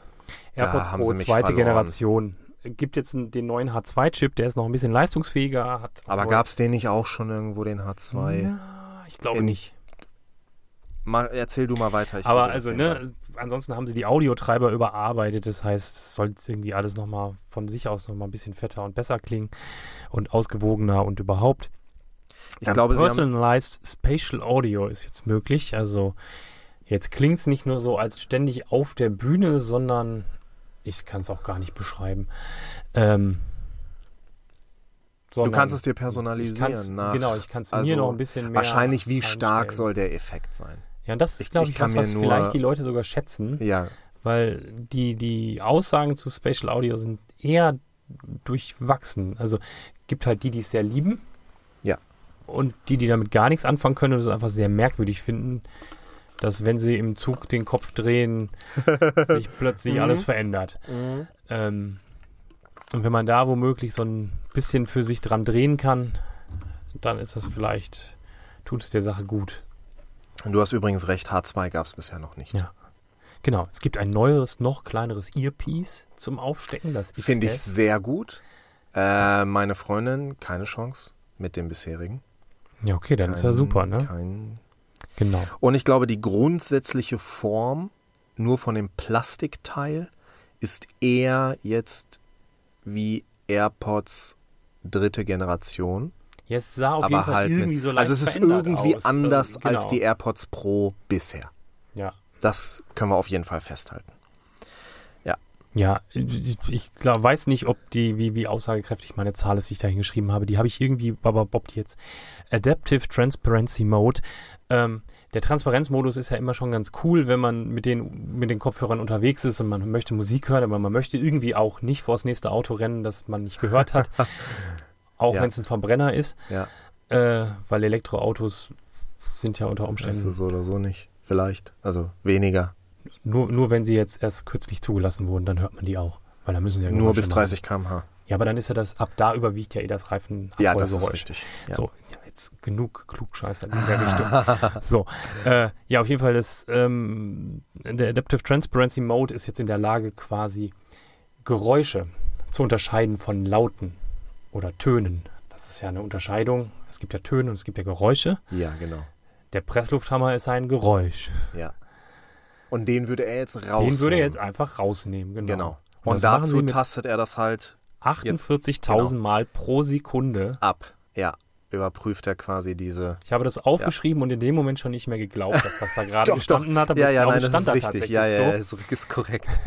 AirPods haben Pro, zweite verloren. Generation. Gibt jetzt den neuen H2-Chip, der ist noch ein bisschen leistungsfähiger. Hat Aber gab es den nicht auch schon irgendwo, den H2? Ja, ich glaube In- nicht. Mal, erzähl du mal weiter. ich Aber also, ne, ansonsten haben sie die Audiotreiber überarbeitet. Das heißt, es soll jetzt irgendwie alles nochmal von sich aus nochmal ein bisschen fetter und besser klingen und ausgewogener und überhaupt. Ich glaube, sie haben Personalized Spatial Audio ist jetzt möglich. Also jetzt klingt es nicht nur so als ständig auf der Bühne, sondern ich kann es auch gar nicht beschreiben. Ähm, Du kannst es dir ich personalisieren. nach, genau, ich kann es also mir noch ein bisschen mehr. Wahrscheinlich, wie stark soll der Effekt sein? Ja, und das Ich- ist, glaube ich ich, kann was, was nur- vielleicht die Leute sogar schätzen, Ja, weil die, die Aussagen zu Spatial Audio sind eher durchwachsen. Also gibt halt die, die es sehr lieben. Ja. Und die, die damit gar nichts anfangen können und es einfach sehr merkwürdig finden, dass wenn sie im Zug den Kopf drehen, sich plötzlich Mhm. alles verändert. Ähm, und wenn man da womöglich so ein bisschen für sich dran drehen kann, dann ist das vielleicht, tut es der Sache gut. Und du hast übrigens recht, H2 gab es bisher noch nicht. Ja. Genau, es gibt ein neueres, noch kleineres Earpiece zum Aufstecken. Das Finde ich sehr gut. Äh, meine Freundin, keine Chance mit dem bisherigen. Ja, okay, dann ist ja Kein- super, ne? Kein Genau. Und ich glaube, die grundsätzliche Form nur von dem Plastikteil ist eher jetzt wie AirPods dritte Generation. Ja, es sah auf jeden aber Fall halt irgendwie mit, so leicht Also es ist irgendwie aus. anders Also, genau. als die AirPods Pro bisher. Ja. Das können wir auf jeden Fall festhalten. Ja, ich, ich glaub, weiß nicht, ob die, wie, wie aussagekräftig meine Zahl ist, die ich da hingeschrieben habe. Die habe ich irgendwie, Baba Bob jetzt. Adaptive Transparency Mode. Ähm, der Transparenzmodus ist ja immer schon ganz cool, wenn man mit den, mit den Kopfhörern unterwegs ist und man möchte Musik hören, aber man möchte irgendwie auch nicht vors nächste Auto rennen, das man nicht gehört hat. auch Ja. wenn es ein Verbrenner ist, Ja, äh, weil Elektroautos sind ja unter Umständen weißt so oder so nicht. Vielleicht. Also weniger. nur, nur wenn sie jetzt erst kürzlich zugelassen wurden, dann hört man die auch. Weil da müssen ja Nur bis machen. 30 km/h. Ja, aber dann ist ja das, ab da überwiegt ja eh das Reifen. Ja, das ist richtig. Ja. So, ja, jetzt genug Klugscheißer in der Richtung. so, äh, ja, auf jeden Fall, das, ähm, der Adaptive Transparency Mode ist jetzt in der Lage, quasi Geräusche zu unterscheiden von Lauten oder Tönen. Das ist ja eine Unterscheidung. Es gibt ja Töne und es gibt ja Geräusche. ja, genau. Der Presslufthammer ist ein Geräusch. Ja. Und den würde er jetzt rausnehmen. Den würde er jetzt einfach rausnehmen, genau. Genau. Und Und dazu tastet er das halt 48.000 Genau. Mal pro Sekunde. ab. Ja. Überprüft er quasi diese. Ich habe das aufgeschrieben und in dem Moment schon nicht mehr geglaubt, dass das da gerade Doch, gestanden hat. Aber Ja, ja, nein, das ist richtig. Ja, ja, so. ist, ist korrekt.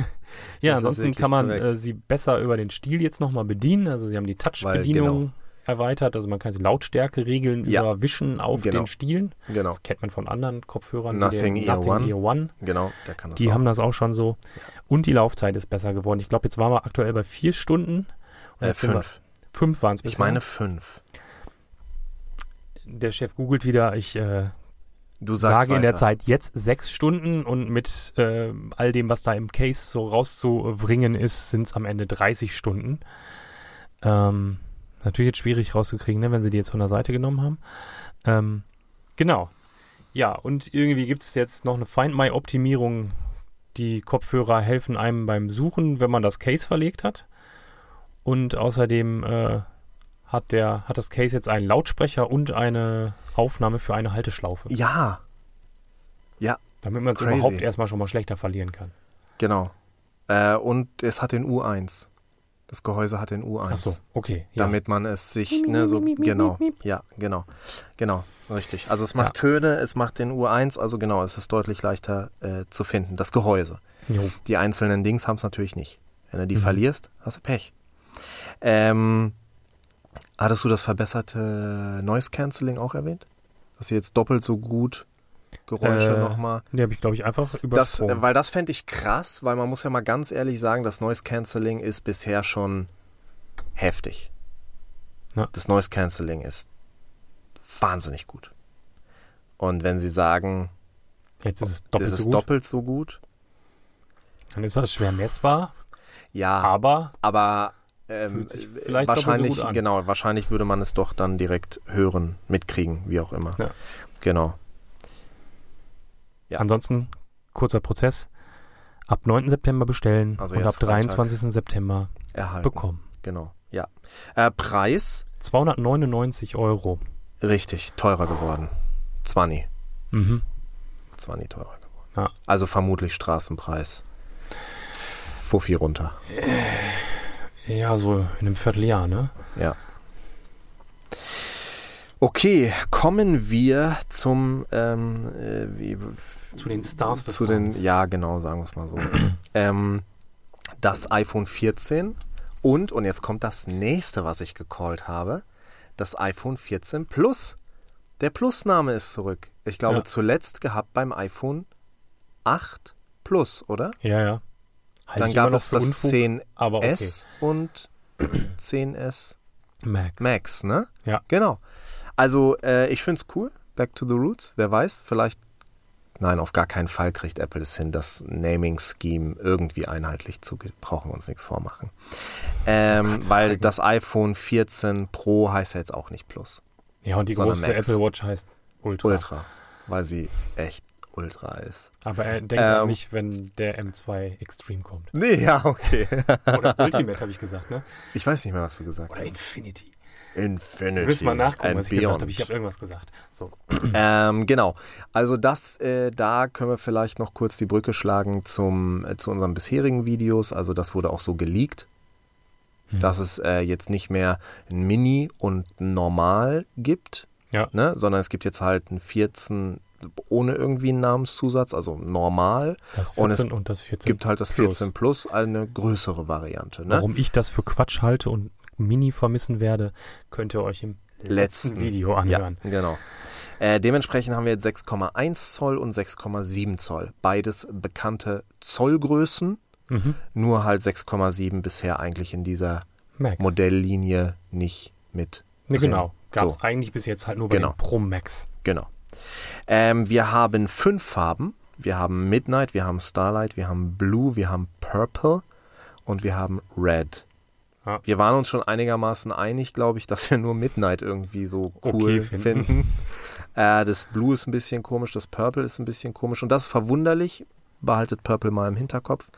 Ja, Das ansonsten kann man äh, sie besser über den Stiel jetzt nochmal bedienen. Also sie haben die Touch-Bedienung erweitert. Also man kann sie Lautstärke regeln Ja. über Wischen auf Genau. den Stielen. Genau. Das kennt man von anderen Kopfhörern. Nothing Ear Nothing One. Ear One. Genau, der kann das Die auch. haben das auch schon so. Und die Laufzeit ist besser geworden. Ich glaube, jetzt waren wir aktuell bei vier Stunden. Und äh, fünf. Fünf waren es Ich meine fünf. Der Chef googelt wieder. Ich äh, sage in der weiter. Zeit jetzt sechs Stunden und mit äh, all dem, was da im Case so rauszubringen ist, sind es am Ende 30 Stunden. Ähm, natürlich jetzt schwierig rauszukriegen, ne, wenn sie die jetzt von der Seite genommen haben. Ähm, genau. Ja, und irgendwie gibt es jetzt noch eine Find My Optimierung. Die Kopfhörer helfen einem beim Suchen, wenn man das Case verlegt hat. Und außerdem äh, hat, der, hat das Case jetzt einen Lautsprecher und eine Aufnahme für eine Halteschlaufe. Ja, Damit man es überhaupt erstmal schon mal schlechter verlieren kann. genau. Äh, und es hat den U1. Das Gehäuse hat den U1. Ach so, okay. Ja. Damit man es sich, Miep, ne, so, miep, genau. miep. Ja, genau. Genau, richtig. Also es macht Ja. Töne, es macht den U1, also genau, es ist deutlich leichter äh, zu finden. Das Gehäuse. Jo. Die einzelnen Dings haben es natürlich nicht. Wenn du die Mhm. verlierst, hast du Pech. Ähm, hattest du das verbesserte Noise Cancelling auch erwähnt? Dass sie jetzt doppelt so gut Geräusche Äh, nochmal. Die habe ich, glaube ich, einfach Das, übersprungen. äh, weil das fände ich krass, weil man muss ja mal ganz ehrlich sagen, das Noise Cancelling ist bisher schon heftig. Ja. Das Noise Cancelling ist wahnsinnig gut. Und wenn sie sagen, Jetzt ist es das doppelt ist so gut. doppelt so gut, Dann ist das schwer messbar, ja, aber aber ähm, vielleicht so wahrscheinlich, an. genau, wahrscheinlich würde man es doch dann direkt hören, mitkriegen, wie auch immer. Ja. Genau. Ja. ansonsten kurzer Prozess. Ab 9. September bestellen Also und ab 23. September Erhalten. bekommen. Genau, ja. Äh, Preis, 299 Euro. richtig, teurer geworden. 20. Mhm. 20 teurer geworden. Ja. Also vermutlich Straßenpreis. Fuffi runter. Ja, so in einem Vierteljahr, ne? Ja. Okay, kommen wir zum ähm, äh, wie, Zu den Stars zu den ja genau sagen wir es mal so ähm, das iPhone 14 und und jetzt kommt das nächste was ich gecallt habe das iPhone 14 Plus der Plus-Name ist zurück ich glaube Ja. zuletzt gehabt beim iPhone 8 Plus oder Ja, ja. Halte dann gab es das Unfug, 10S aber okay. und 10S Max. Max, ne? Ja. Genau. Also, äh, ich finde es cool. Back to the Roots. Wer weiß, vielleicht. Nein, auf gar keinen Fall kriegt Apple es hin, das Naming-Scheme irgendwie einheitlich zu. Brauchen wir uns nichts vormachen. Ähm, Gott weil das iPhone 14 Pro heißt ja jetzt auch nicht Plus. Ja, und die große Max. Apple Watch heißt Ultra. Ultra. Weil sie echt Ultra ist. Aber er denkt Ähm. an mich, wenn der M2 Extreme kommt. Nee, ja, okay. Oder Ultimate, habe ich gesagt, ne? Ich weiß nicht mehr, was du gesagt Oder hast. Infinity. Infinity. Du willst mal nachgucken, was ich gesagt beyond. habe. Ich habe irgendwas gesagt. So. Ähm, genau. Also das, äh, da können wir vielleicht noch kurz die Brücke schlagen zum, äh, zu unseren bisherigen Videos. Also das wurde auch so geleakt, Hm. dass es äh, jetzt nicht mehr ein Mini und ein Normal gibt, Ja. ne? sondern es gibt jetzt halt ein 14 ohne irgendwie einen Namenszusatz, also normal. Das Und es 14 und, das 14. Gibt halt das Plus. 14 Plus, eine größere Variante. Ne? Warum ich das für Quatsch halte und Mini vermissen werde, könnt ihr euch im letzten Letzten. Video anhören. Ja, genau. Äh, dementsprechend haben wir jetzt 6,1 Zoll und 6,7 Zoll. Beides bekannte Zollgrößen, Mhm. nur halt 6,7 bisher eigentlich in dieser Max. Modelllinie nicht mit. Ne, drin. genau. Gab es So. eigentlich bis jetzt halt nur bei Genau. Pro Max. Genau. Ähm, wir haben fünf Farben. Wir haben Midnight, wir haben Starlight, wir haben Blue, wir haben Purple und wir haben Red. Ja. Wir waren uns schon einigermaßen einig, glaube ich, dass wir nur Midnight irgendwie so cool Okay finden. finden. äh, das Blue ist ein bisschen komisch, das Purple ist ein bisschen komisch und das ist verwunderlich. Behaltet Purple mal im Hinterkopf.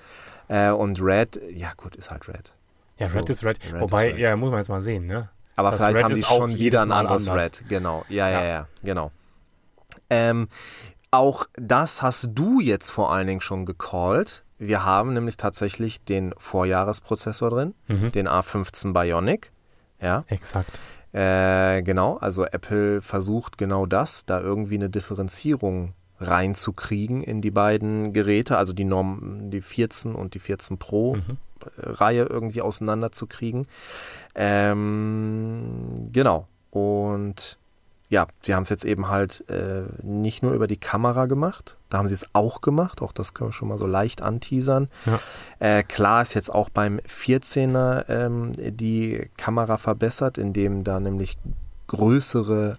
Äh, und Red, ja gut, ist halt Red. Ja, So, Red ist Red. Red Wobei, ist Red. ja, muss man jetzt mal sehen, ne? Aber Das vielleicht Red haben die schon wieder ein anderes anders. Red. Genau. Ja, ja, Ja. ja, genau. Ähm, auch das hast du jetzt vor allen Dingen schon gecallt. Wir haben nämlich tatsächlich den Vorjahresprozessor drin, Mhm. den A15 Bionic. Ja, Exakt. äh, genau. Also Apple versucht genau das, da irgendwie eine Differenzierung reinzukriegen in die beiden Geräte, also die Norm, die 14 und die 14 Pro. Mhm. Reihe irgendwie auseinanderzukriegen. Ähm, genau. Und ja, sie haben es jetzt eben halt äh, nicht nur über die Kamera gemacht, da haben sie es auch gemacht, auch das können wir schon mal so leicht anteasern. Ja. Äh, klar ist jetzt auch beim 14er ähm, die Kamera verbessert, indem da nämlich größere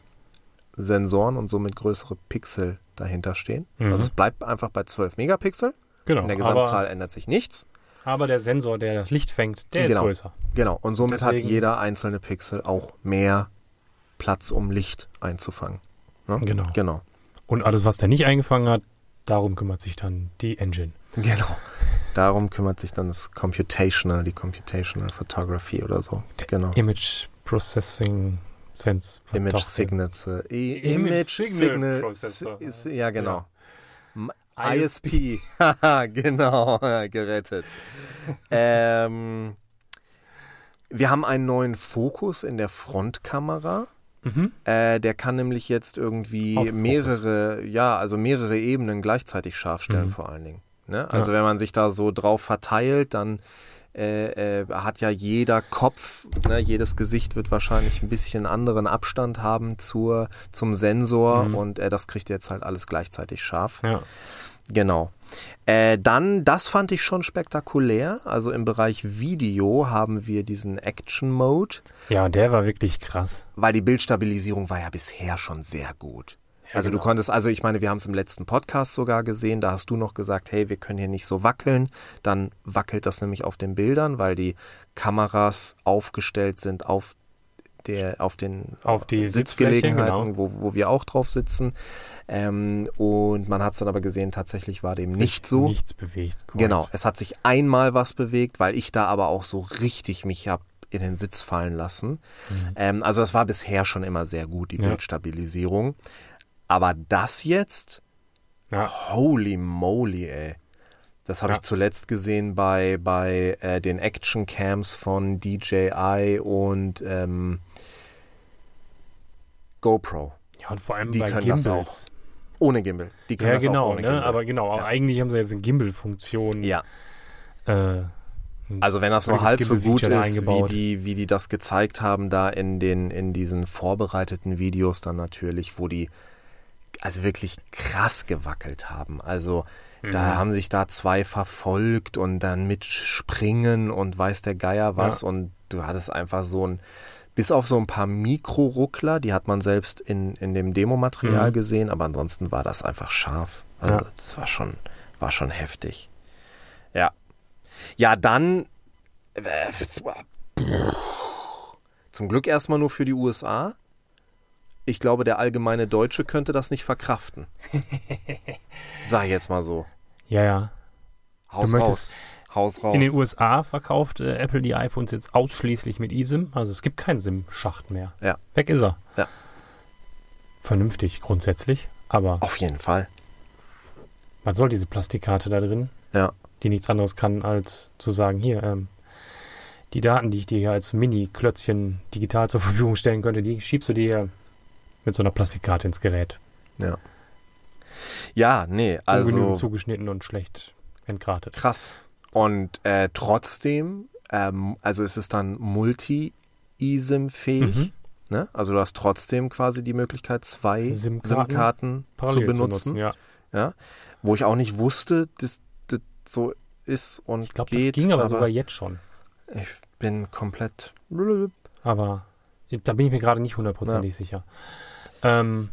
Sensoren und somit größere Pixel dahinter stehen. Mhm. Also es bleibt einfach bei 12 Megapixel. Genau. In der Gesamtzahl ändert sich nichts. aber der Sensor, der das Licht fängt, der Genau. ist größer. Genau, und somit hat Deswegen- jeder einzelne Pixel auch mehr Platz, um Licht einzufangen. Ne? Genau. Genau. Und alles, was der nicht eingefangen hat, darum kümmert sich dann die Engine. Genau. Darum kümmert sich dann das Computational, die Computational Photography oder so. Genau. Image Processing Sense. Image Signals. I- Image Image Signal. Processor. Ist, ja, genau. M- ISP. Genau. Gerettet. ähm, wir haben einen neuen Fokus in der Frontkamera. Mhm. Äh, der kann nämlich jetzt irgendwie Autofokus. mehrere, ja, also mehrere Ebenen gleichzeitig scharf stellen, Mhm. vor allen Dingen. Ne? Also wenn man sich da so drauf verteilt, dann äh, äh, hat ja jeder Kopf, ne, jedes Gesicht wird wahrscheinlich ein bisschen anderen Abstand haben zur, zum Sensor Mhm. und äh, das kriegt jetzt halt alles gleichzeitig scharf. Ja. Genau. Äh, dann, das fand ich schon spektakulär. Also im Bereich Video haben wir diesen Action Mode ja, der war wirklich krass. weil die Bildstabilisierung war ja bisher schon sehr gut. Also du genau. konntest, also ich meine, wir haben es im letzten Podcast sogar gesehen, da hast du noch gesagt, hey, wir können hier nicht so wackeln. Dann wackelt das nämlich auf den Bildern, weil die Kameras aufgestellt sind auf der, auf den Auf die Sitzgelegenheiten, genau. wo, wo wir auch drauf sitzen. Ähm, und man hat es dann aber gesehen, tatsächlich war dem nicht so. Nichts bewegt. korrekt. Genau, es hat sich einmal was bewegt, weil ich da aber auch so richtig mich hab in den Sitz fallen lassen. Mhm. Ähm, also das war bisher schon immer sehr gut, die Ja. Bildstabilisierung. Aber das jetzt, Ja, holy moly, ey. Das habe Ja. ich zuletzt gesehen bei, bei äh, den Action-Cams von DJI und ähm, GoPro. ja, und vor allem Die bei können das Gimbals. Ohne Gimbal. Die können Ja, das auch genau, ohne ne? Gimbal. aber genau, aber Ja. eigentlich haben sie jetzt eine Gimbal-Funktion. ja. Äh, Also wenn das nur halb so gut ist, wie die, wie die das gezeigt haben da in, den, in diesen vorbereiteten Videos dann natürlich, wo die also wirklich krass gewackelt haben. Also da Mhm. haben sich da zwei verfolgt und dann mit Springen und weiß der Geier was und du hattest einfach so ein, bis auf so ein paar Mikroruckler, die hat man selbst in, in dem Demomaterial Mhm. gesehen, aber ansonsten war das einfach scharf. Also Ja. das war schon, war schon heftig. Ja. Ja, dann äh, zum Glück erstmal nur für die USA. Ich glaube, der allgemeine Deutsche könnte das nicht verkraften. Sag ich jetzt mal so. ja, ja. Haus Du raus. möchtest- Haus raus. In den USA verkauft äh, Apple die iPhones jetzt ausschließlich mit eSIM. Also es gibt keinen SIM-Schacht mehr. Ja. Weg ist er. Ja. Vernünftig grundsätzlich. Aber Auf jeden Fall. was soll diese Plastikkarte da drin? Ja. Die nichts anderes kann, als zu sagen, hier, ähm, die Daten, die ich dir hier als Mini-Klötzchen digital zur Verfügung stellen könnte, die schiebst du dir mit so einer Plastikkarte ins Gerät. Ja. Ja, nee, also Ungenügend zugeschnitten und schlecht entgratet. krass. Und äh, trotzdem, ähm, also es ist dann multi-ISIM-fähig. Mhm. Ne? Also du hast trotzdem quasi die Möglichkeit, zwei SIM-Karten SIM-Karten zu benutzen. ja. ja? Wo ich auch nicht wusste, dass das so ist und Ich glaube, das geht. ging aber, sogar jetzt schon. Ich bin komplett. Aber da bin ich mir gerade nicht hundertprozentig sicher. Ähm,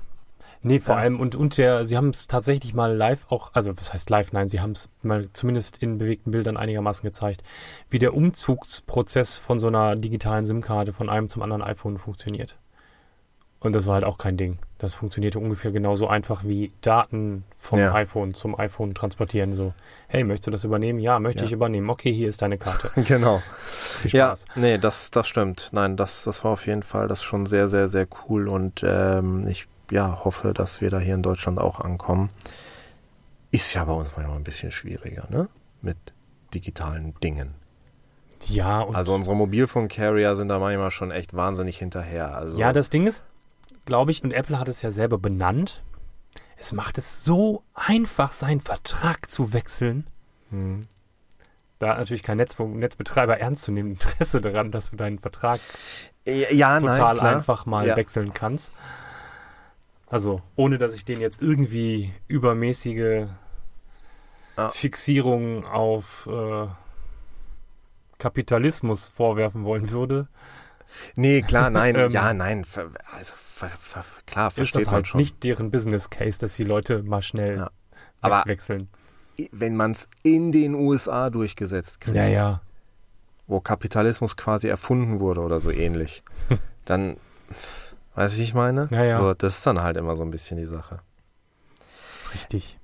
nee, vor Ja. allem, und, und der, sie haben es tatsächlich mal live auch, also was heißt live? Nein, sie haben es mal zumindest in bewegten Bildern einigermaßen gezeigt, wie der Umzugsprozess von so einer digitalen SIM-Karte von einem zum anderen iPhone funktioniert. Und das war halt auch kein Ding. Das funktionierte ungefähr genauso einfach wie Daten vom Ja. iPhone zum iPhone transportieren. So, hey, möchtest du das übernehmen? Ja, möchte Ja. ich übernehmen. Okay, hier ist deine Karte. Genau. Viel Ja, Spaß. nee, das, das stimmt. Nein, das, das war auf jeden Fall das schon sehr, sehr, sehr cool und ähm, ich ja, hoffe, dass wir da hier in Deutschland auch ankommen. Ist ja bei uns manchmal ein bisschen schwieriger, ne? Mit digitalen Dingen. Ja, und Also unsere Mobilfunk-Carrier sind da manchmal schon echt wahnsinnig hinterher. Also, Ja, das Ding ist, glaube ich, und Apple hat es ja selber benannt, es macht es so einfach, seinen Vertrag zu wechseln. Hm. Da hat natürlich kein Netz Netzbetreiber ernstzunehmend Interesse daran, dass du deinen Vertrag ja, nein, total klar. einfach mal Ja. wechseln kannst. Also, ohne dass ich denen jetzt irgendwie übermäßige Ja. Fixierung auf äh, Kapitalismus vorwerfen wollen würde, Nee, klar, nein, Ähm, ja, nein. Also ver, ver, klar, ist versteht das man halt schon. nicht deren Business Case, dass die Leute mal schnell Ja. Aber- wechseln. Wenn man es in den USA durchgesetzt kriegt, Ja, ja. wo Kapitalismus quasi erfunden wurde oder so ähnlich, dann, du, wie ich meine? Ja, ja. So, das ist dann halt immer so ein bisschen die Sache. ist richtig.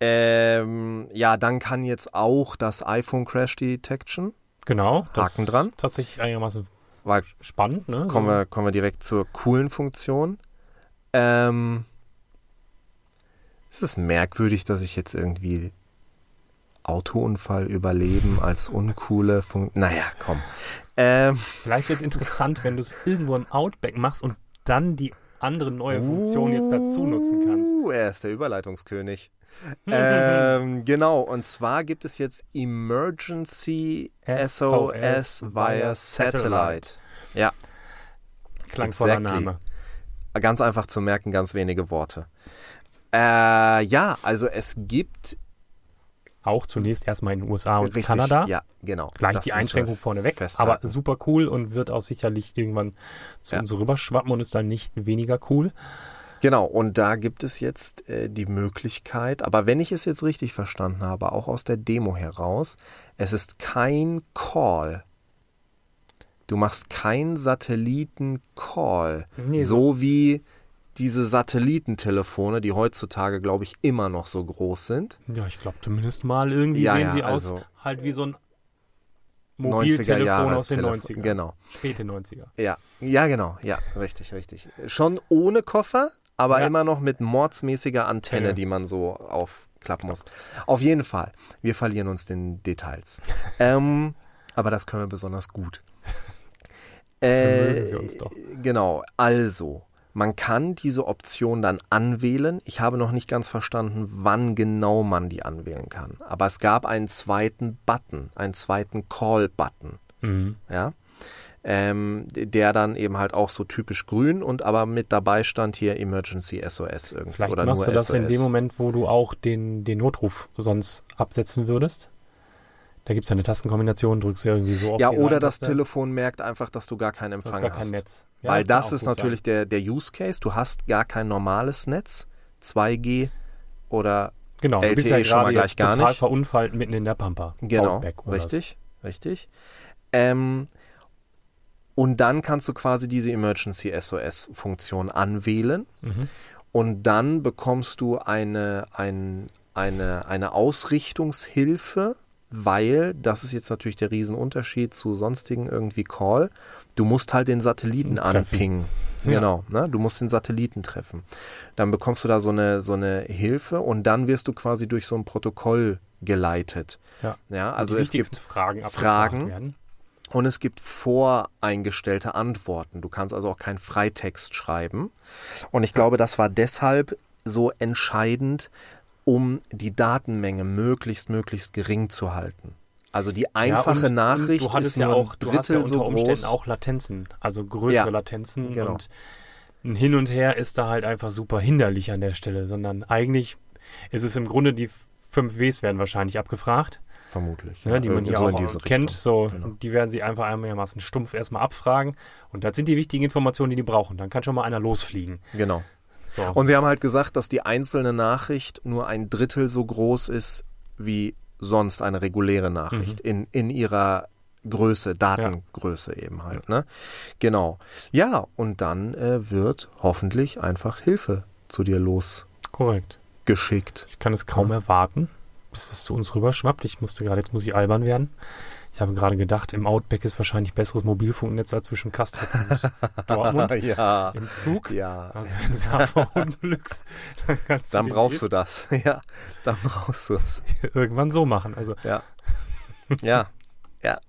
Ähm, ja, dann kann jetzt auch das iPhone Crash Detection, Genau. Haken dran. Ist tatsächlich einigermaßen weil spannend, ne? kommen, wir, kommen wir direkt zur coolen Funktion. Ähm, es ist merkwürdig, dass ich jetzt irgendwie Autounfall überleben als uncoole Funktion. Naja, komm. Ähm, Vielleicht wird es interessant, wenn du es irgendwo im Outback machst und dann die andere neue Funktion jetzt dazu nutzen kannst. Uh, er ist der Überleitungskönig. Ähm, genau, und zwar gibt es jetzt Emergency SOS, via Satellite. Ja, Klangvoller exactly. Name. ganz einfach zu merken, ganz wenige Worte. Äh, ja, also es gibt Auch zunächst erstmal in den USA und richtig, Kanada. Ja, genau. Gleich die Einschränkung vorneweg, festhalten. aber super cool und wird auch sicherlich irgendwann zu Ja. uns rüberschwappen und ist dann nicht weniger cool. Genau, und da gibt es jetzt äh, die Möglichkeit, aber wenn ich es jetzt richtig verstanden habe, auch aus der Demo heraus, es ist kein Call. Du machst kein Satelliten-Call. Nee, so wie diese Satellitentelefone, die heutzutage, glaube ich, immer noch so groß sind. Ja, ich glaube zumindest mal irgendwie Ja, sehen ja, sie aus, also halt wie so ein 90er Mobiltelefon aus den Telefon- 90ern. Genau. Späte 90er. Ja, ja, genau. Ja, richtig, richtig. Schon ohne Koffer, aber Ja. immer noch mit mordsmäßiger Antenne, Ja. die man so aufklappen muss. Auf jeden Fall. Wir verlieren uns den Details. ähm, aber das können wir besonders gut. mögen sie uns doch. Genau. Also, man kann diese Option dann anwählen. Ich habe noch nicht ganz verstanden, wann genau man die anwählen kann. Aber es gab einen zweiten Button, einen zweiten Call-Button Mhm. ja, ähm, der dann eben halt auch so typisch grün und aber mit dabei stand hier Emergency SOS irgendwie Vielleicht oder machst nur du das SOS. in dem Moment, wo du auch den, den Notruf sonst absetzen würdest. Da gibt es ja eine Tastenkombination, drückst du irgendwie so auf ja, oder das. Telefon merkt einfach, dass du gar keinen hast Empfang gar hast. kein Netz. Ja, Weil das auch ist natürlich der, der Use Case. Du hast gar kein normales Netz, 2G oder. Genau, du bist LTE ja schon mal gleich gar total nicht. verunfallt mitten in der Pampa. Genau, richtig, richtig. Ähm, und dann kannst du quasi diese Emergency SOS-Funktion anwählen. Mhm. und dann bekommst du eine, ein, eine, eine Ausrichtungshilfe, weil, das ist jetzt natürlich der Riesenunterschied zu sonstigen irgendwie Call, du musst halt den Satelliten Treffen. anpingen. Ja. Genau, ne? du musst den Satelliten treffen. Dann bekommst du da so eine, so eine Hilfe und dann wirst du quasi durch so ein Protokoll geleitet. Ja. ja also es gibt Fragen Fragen. Und es gibt voreingestellte Antworten. Du kannst also auch keinen Freitext schreiben. Und ich glaube, das war deshalb so entscheidend, um die Datenmenge möglichst, möglichst gering zu halten. Also die einfache ja, und, Nachricht und du ist ja auch, du hast ja Drittel unter so Umständen auch Latenzen, also größere Ja, Latenzen genau. und ein Hin und Her ist da halt einfach super hinderlich an der Stelle, sondern eigentlich ist es im Grunde die 5 Ws werden wahrscheinlich abgefragt, Vermutlich. ne, die man hier so auch kennt, so Genau. die werden sie einfach einigermaßen stumpf erstmal abfragen und das sind die wichtigen Informationen, die die brauchen. Dann kann schon mal einer losfliegen. Genau. So. Und sie haben halt gesagt, dass die einzelne Nachricht nur ein Drittel so groß ist wie sonst eine reguläre Nachricht in, in ihrer Größe, Datengröße eben halt. Ne? Genau. Ja, und dann äh, wird hoffentlich einfach Hilfe zu dir Korrekt. losgeschickt. Ich kann es kaum erwarten, bis es zu uns rüberschwappt. Ich musste gerade, jetzt muss ich albern werden. Ich habe gerade gedacht, im Outback ist wahrscheinlich besseres Mobilfunknetz als zwischen Kastrop und Dortmund. ja. Im Zug. Ja. Also wenn du da verunglückst, dann kannst Dann du brauchst du das. Ja, dann brauchst du es. irgendwann so machen. Also Ja. Ja. Ja.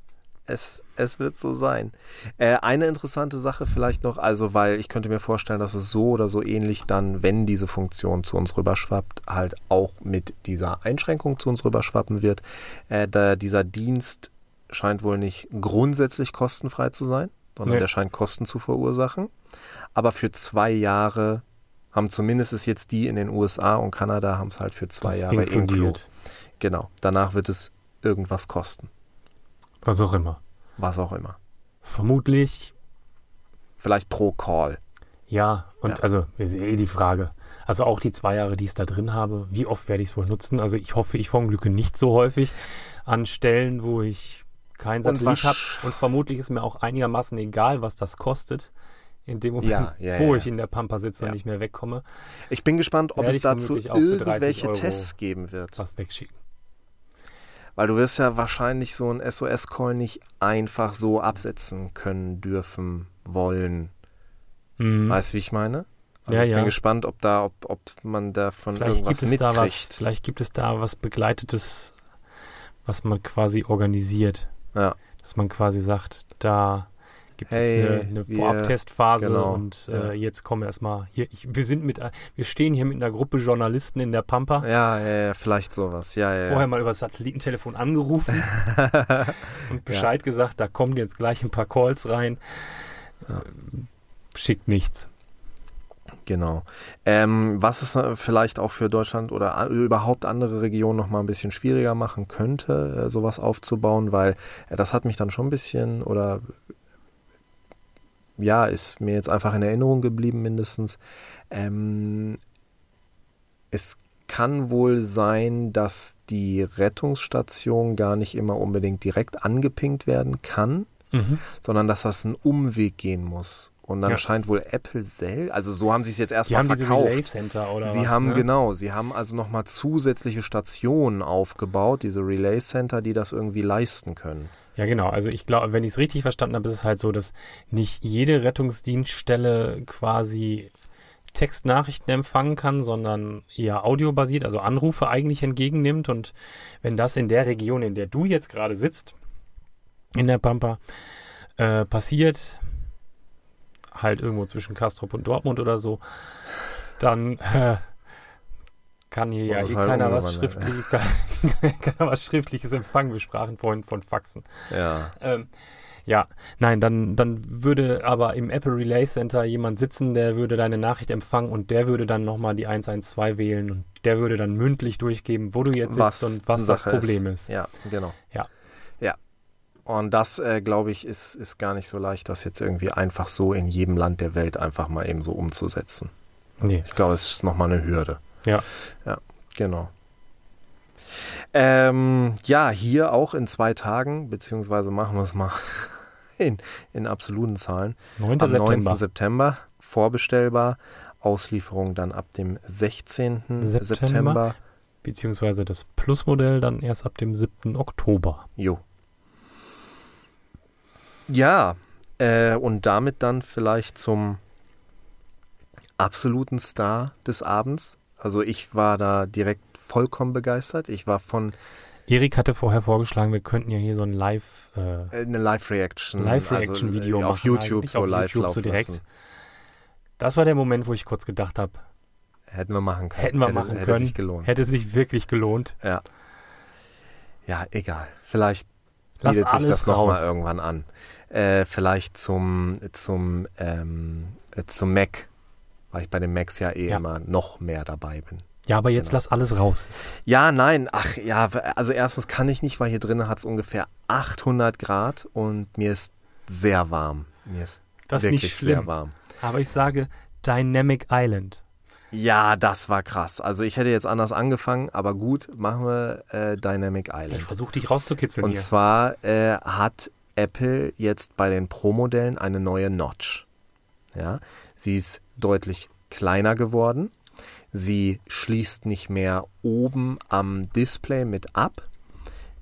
Es, es wird so sein. Äh, eine interessante Sache vielleicht noch, also weil ich könnte mir vorstellen, dass es so oder so ähnlich dann, wenn diese Funktion zu uns rüberschwappt, halt auch mit dieser Einschränkung zu uns rüberschwappen wird. Äh, da dieser Dienst scheint wohl nicht grundsätzlich kostenfrei zu sein, sondern Nee. der scheint Kosten zu verursachen. Aber für zwei Jahre haben zumindest es jetzt die in den USA und Kanada haben es halt für zwei das Jahre inkludiert. inkludiert. Genau. Danach wird es irgendwas kosten. Was auch immer. Was auch immer. Vermutlich, Vielleicht pro Call. ja. Und Ja. also, ist eh die Frage. Also auch die zwei Jahre, die ich es da drin habe, wie oft werde ich es wohl nutzen? Also ich hoffe, ich verunglücke nicht so häufig an Stellen, wo ich kein Und Satellit habe. Und vermutlich ist mir auch einigermaßen egal, was das kostet. In dem Moment, Ja, ja, wo ich in der Pampa sitze und nicht mehr wegkomme, Ich bin gespannt, ob es dazu vermutlich auch für 30 irgendwelche Euro Tests geben wird. was wegschicken. Weil du wirst ja wahrscheinlich so einen SOS-Call nicht einfach so absetzen können, dürfen, wollen. Mhm. Weißt du, wie ich meine? Also Ja, ich ja. bin gespannt, ob da, ob, ob man davon Vielleicht irgendwas gibt, es da was, mitkriegt. vielleicht gibt es da was Begleitetes, was man quasi organisiert. Ja. Dass man quasi sagt, da gibt es Hey, jetzt eine, eine Vorabtestphase genau, und ja. äh, jetzt kommen wir erstmal hier. Ich, wir sind mit, wir stehen hier mit einer Gruppe Journalisten in der Pampa. Ja, ja, ja, vielleicht sowas. Ja, ja, Vorher ja. mal über das Satellitentelefon angerufen und Bescheid gesagt, da kommen jetzt gleich ein paar Calls rein. Ähm, Schickt nichts. Genau. Ähm, was es äh, vielleicht auch für Deutschland oder überhaupt andere Regionen noch mal ein bisschen schwieriger machen könnte, äh, sowas aufzubauen, weil äh, das hat mich dann schon ein bisschen oder ja, ist mir jetzt einfach in Erinnerung geblieben mindestens. Ähm, es kann wohl sein, dass die Rettungsstation gar nicht immer unbedingt direkt angepinkt werden kann, Mhm. sondern dass das einen Umweg gehen muss. Und dann Ja. scheint wohl Apple selbst, also so haben sie es jetzt erstmal verkauft. Relay Sie was, haben ne? genau, sie haben also nochmal zusätzliche Stationen aufgebaut, diese Relay Center, die das irgendwie leisten können. Ja, genau. Also ich glaube, wenn ich es richtig verstanden habe, ist es halt so, dass nicht jede Rettungsdienststelle quasi Textnachrichten empfangen kann, sondern eher audiobasiert, also Anrufe eigentlich entgegennimmt. Und wenn das in der Region, in der du jetzt gerade sitzt, in der Pampa, äh, passiert, halt irgendwo zwischen Kastrop und Dortmund oder so, dann äh, kann hier ja eh halt keiner was, umgewandelt schriftlich, kann, keiner was Schriftliches empfangen. Wir sprachen vorhin von Faxen. Ja. Ähm, ja, nein, dann, dann würde aber im Apple Relay Center jemand sitzen, der würde deine Nachricht empfangen und der würde dann nochmal die 112 wählen und der würde dann mündlich durchgeben, wo du jetzt Was sitzt und was das Sache Problem ist. Ja, genau. Ja. Ja. Und das, äh, glaube ich, ist, ist gar nicht so leicht, das jetzt irgendwie einfach so in jedem Land der Welt einfach mal eben so umzusetzen. Nee, Ich glaube, es ist nochmal eine Hürde. Ja. Ja, genau. Ähm, ja, hier auch in zwei Tagen, beziehungsweise machen wir es mal in, in absoluten Zahlen. 9. Am September. 9. September vorbestellbar. Auslieferung dann ab dem 16. September. September. Beziehungsweise das Plus-Modell dann erst ab dem 7. Oktober. Jo. Ja, äh, und damit dann vielleicht zum absoluten Star des Abends. Also ich war da direkt vollkommen begeistert. Ich war von Erik hatte vorher vorgeschlagen, wir könnten ja hier so ein Live, äh, äh, eine Live-Reaction, Live-Reaction-Video also, äh, machen. auf YouTube so auf live YouTube laufen so direkt. lassen. Das war der Moment, wo ich kurz gedacht habe, hätten wir machen können. Hätten wir hätte, machen hätte können. sich gelohnt. Hätte sich wirklich gelohnt. Ja. Ja, egal. Vielleicht Lass bietet sich das nochmal irgendwann an. Äh, vielleicht zum, zum, ähm, äh, zum Mac, weil ich bei den Macs ja eh Ja. immer noch mehr dabei bin. Ja, aber jetzt Genau. lass alles raus. Ja, nein, ach ja, also erstens kann ich nicht, weil hier drinnen hat es ungefähr 800 Grad und mir ist sehr warm. Mir ist Das ist wirklich nicht sehr warm. Aber ich sage Dynamic Island. Ja, das war krass. Also ich hätte jetzt anders angefangen, aber gut, machen wir äh, Dynamic Ich Island. versuche dich rauszukitzeln Und hier. zwar äh, hat Apple jetzt bei den Pro-Modellen eine neue Notch. Ja, sie ist deutlich kleiner geworden. Sie schließt nicht mehr oben am Display mit ab,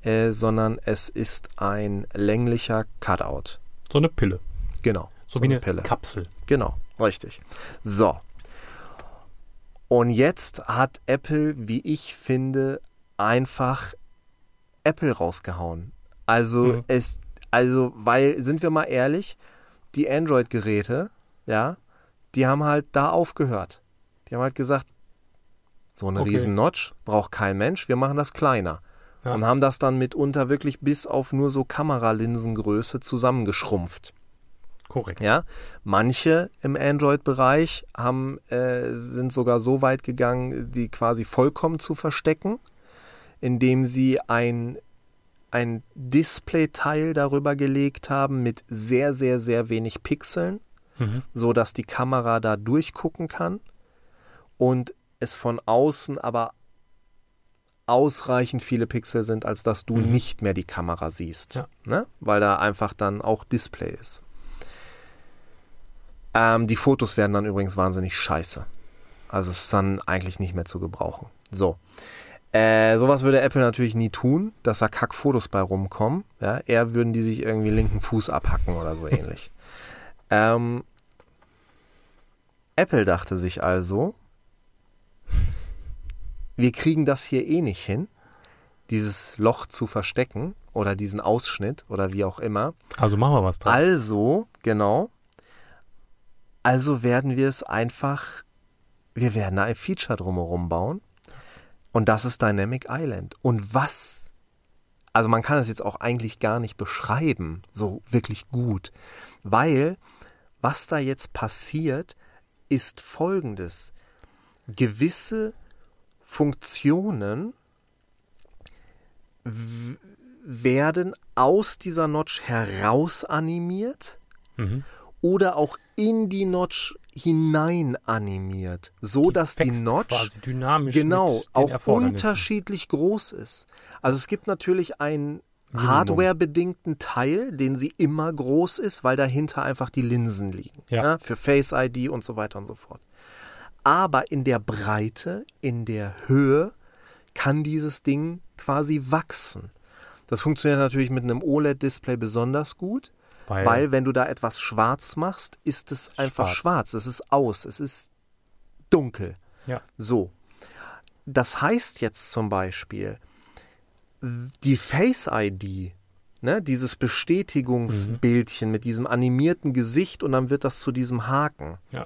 äh, sondern es ist ein länglicher Cutout. So eine Pille. Genau. So, wie eine Pille. Kapsel. Genau, richtig. So. Und jetzt hat Apple, wie ich finde, einfach Apple rausgehauen. Also Mhm. es, also, weil, sind wir mal ehrlich, die Android-Geräte, ja, die haben halt da aufgehört. Die haben halt gesagt, so eine Okay. riesen Notch braucht kein Mensch, wir machen das kleiner. Ja. Und haben das dann mitunter wirklich bis auf nur so Kameralinsengröße zusammengeschrumpft. Korrekt. Ja, manche im Android-Bereich haben, äh, sind sogar so weit gegangen, die quasi vollkommen zu verstecken, indem sie ein, ein Display-Teil darüber gelegt haben mit sehr, sehr, sehr wenig Pixeln, Mhm. so dass die Kamera da durchgucken kann und es von außen aber ausreichend viele Pixel sind, als dass du Mhm. nicht mehr die Kamera siehst, Ja. ne? weil da einfach dann auch Display ist. Ähm, die Fotos werden dann übrigens wahnsinnig scheiße. Also es ist dann eigentlich nicht mehr zu gebrauchen. So. Äh, sowas würde Apple natürlich nie tun, dass da Kackfotos bei rumkommen. Ja, eher würden die sich irgendwie linken Fuß abhacken oder so ähnlich. Ähm, Apple dachte sich also, wir kriegen das hier eh nicht hin, dieses Loch zu verstecken oder diesen Ausschnitt oder wie auch immer. Also machen wir was draus. Also, genau. Also werden wir es einfach, wir werden da ein Feature drumherum bauen. Und das ist Dynamic Island. Und was, also man kann es jetzt auch eigentlich gar nicht beschreiben, so wirklich gut. Weil, was da jetzt passiert, ist folgendes. Gewisse Funktionen werden aus dieser Notch heraus animiert Mhm. oder auch in die Notch hinein animiert, so dass die Notch genau auch unterschiedlich groß ist. Also es gibt natürlich einen. Hardware-bedingten Teil, den sie immer groß ist, weil dahinter einfach die Linsen liegen. Ja. ne, Für Face ID und so weiter und so fort. Aber in der Breite, in der Höhe kann dieses Ding quasi wachsen. Das funktioniert natürlich mit einem OLED-Display besonders gut, Weil, weil wenn du da etwas schwarz machst, ist es einfach Schwarz. schwarz. Es ist aus, es ist dunkel. ja, So. Das heißt jetzt zum Beispiel, die Face ID, ne, dieses Bestätigungsbildchen mit diesem animierten Gesicht und dann wird das zu diesem Haken, ja.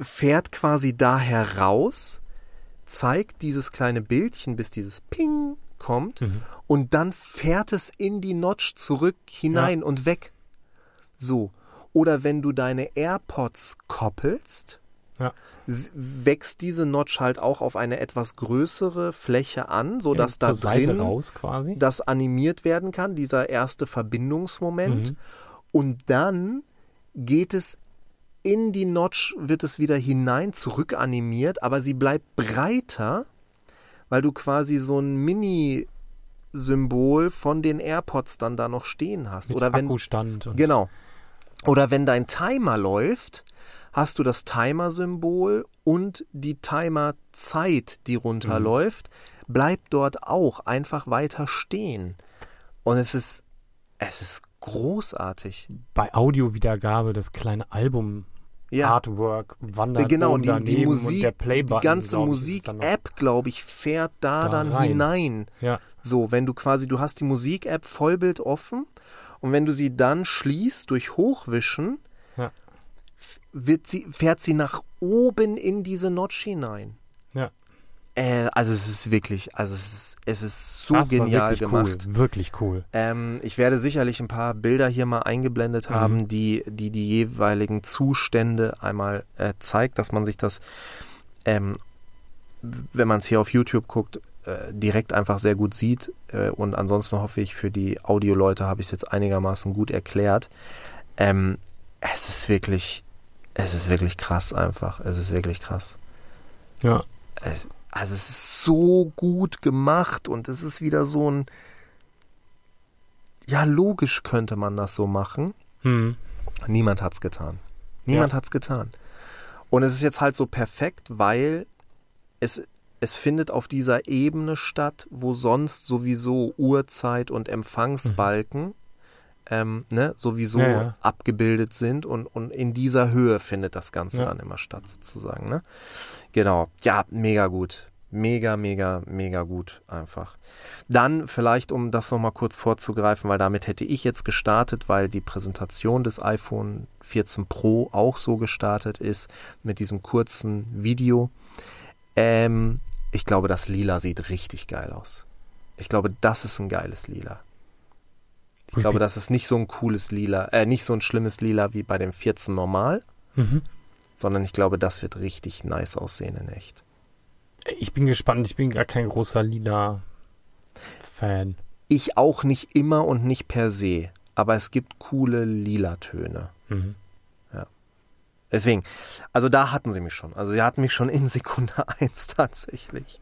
fährt quasi da heraus, zeigt dieses kleine Bildchen, bis dieses Ping kommt Mhm. und dann fährt es in die Notch zurück hinein und weg. So. Oder wenn du deine AirPods koppelst, Ja. wächst diese Notch halt auch auf eine etwas größere Fläche an, sodass Zur da drin raus quasi. das animiert werden kann, dieser erste Verbindungsmoment. Mhm. Und dann geht es in die Notch, wird es wieder hinein zurück animiert, aber sie bleibt breiter, weil du quasi so ein Mini-Symbol von den AirPods dann da noch stehen hast. Mit Oder wenn, Akkustand. Und Genau. Oder wenn dein Timer läuft, hast du das Timer-Symbol und die Timer-Zeit, die runterläuft, bleibt dort auch einfach weiter stehen. Und es ist, es ist großartig. Bei Audiowiedergabe das kleine Album Ja, Artwork wandert genau, die, die Musik, die, ganze noch- Musik-App, glaube ich, fährt da, Da dann rein. hinein. Ja, So, wenn du quasi, du hast die Musik-App Vollbild offen und wenn du sie dann schließt durch Hochwischen, sie, fährt sie nach oben in diese Notch hinein. Ja. Äh, also es ist wirklich, also es ist, es ist so das genial wirklich gemacht. Cool, wirklich cool. Ähm, ich werde sicherlich ein paar Bilder hier mal eingeblendet Mhm. haben, die, die die jeweiligen Zustände einmal äh, zeigt, dass man sich das, ähm, wenn man es hier auf YouTube guckt, äh, direkt einfach sehr gut sieht. Äh, und ansonsten hoffe ich, für die Audioleute habe ich es jetzt einigermaßen gut erklärt. Ähm, es ist wirklich, es ist wirklich krass einfach. Es ist wirklich krass. Ja. Es, also es ist so gut gemacht und es ist wieder so ein, ja logisch könnte man das so machen. Hm. Niemand hat's getan. Niemand Ja. hat's getan. Und es ist jetzt halt so perfekt, weil es, es findet auf dieser Ebene statt, wo sonst sowieso Uhrzeit und Empfangsbalken ähm, ne, sowieso Ja, ja. abgebildet sind und, und in dieser Höhe findet das Ganze Ja. dann immer statt, sozusagen. Ne? Genau. Ja, mega gut. Mega, mega, mega gut einfach. Dann vielleicht, um das nochmal kurz vorzugreifen, weil damit hätte ich jetzt gestartet, weil die Präsentation des iPhone 14 Pro auch so gestartet ist, mit diesem kurzen Video. Ähm, ich glaube, das Lila sieht richtig geil aus. Ich glaube, das ist ein geiles Lila. Ich glaube, das ist nicht so ein cooles Lila, äh, nicht so ein schlimmes Lila wie bei dem 14 normal, Mhm. sondern ich glaube, das wird richtig nice aussehen in echt. Ich bin gespannt. Ich bin gar kein großer Lila-Fan. Ich auch nicht immer und nicht per se, aber es gibt coole Lila-Töne. Mhm. Deswegen, also da hatten sie mich schon. Also sie hatten mich schon in Sekunde 1 tatsächlich.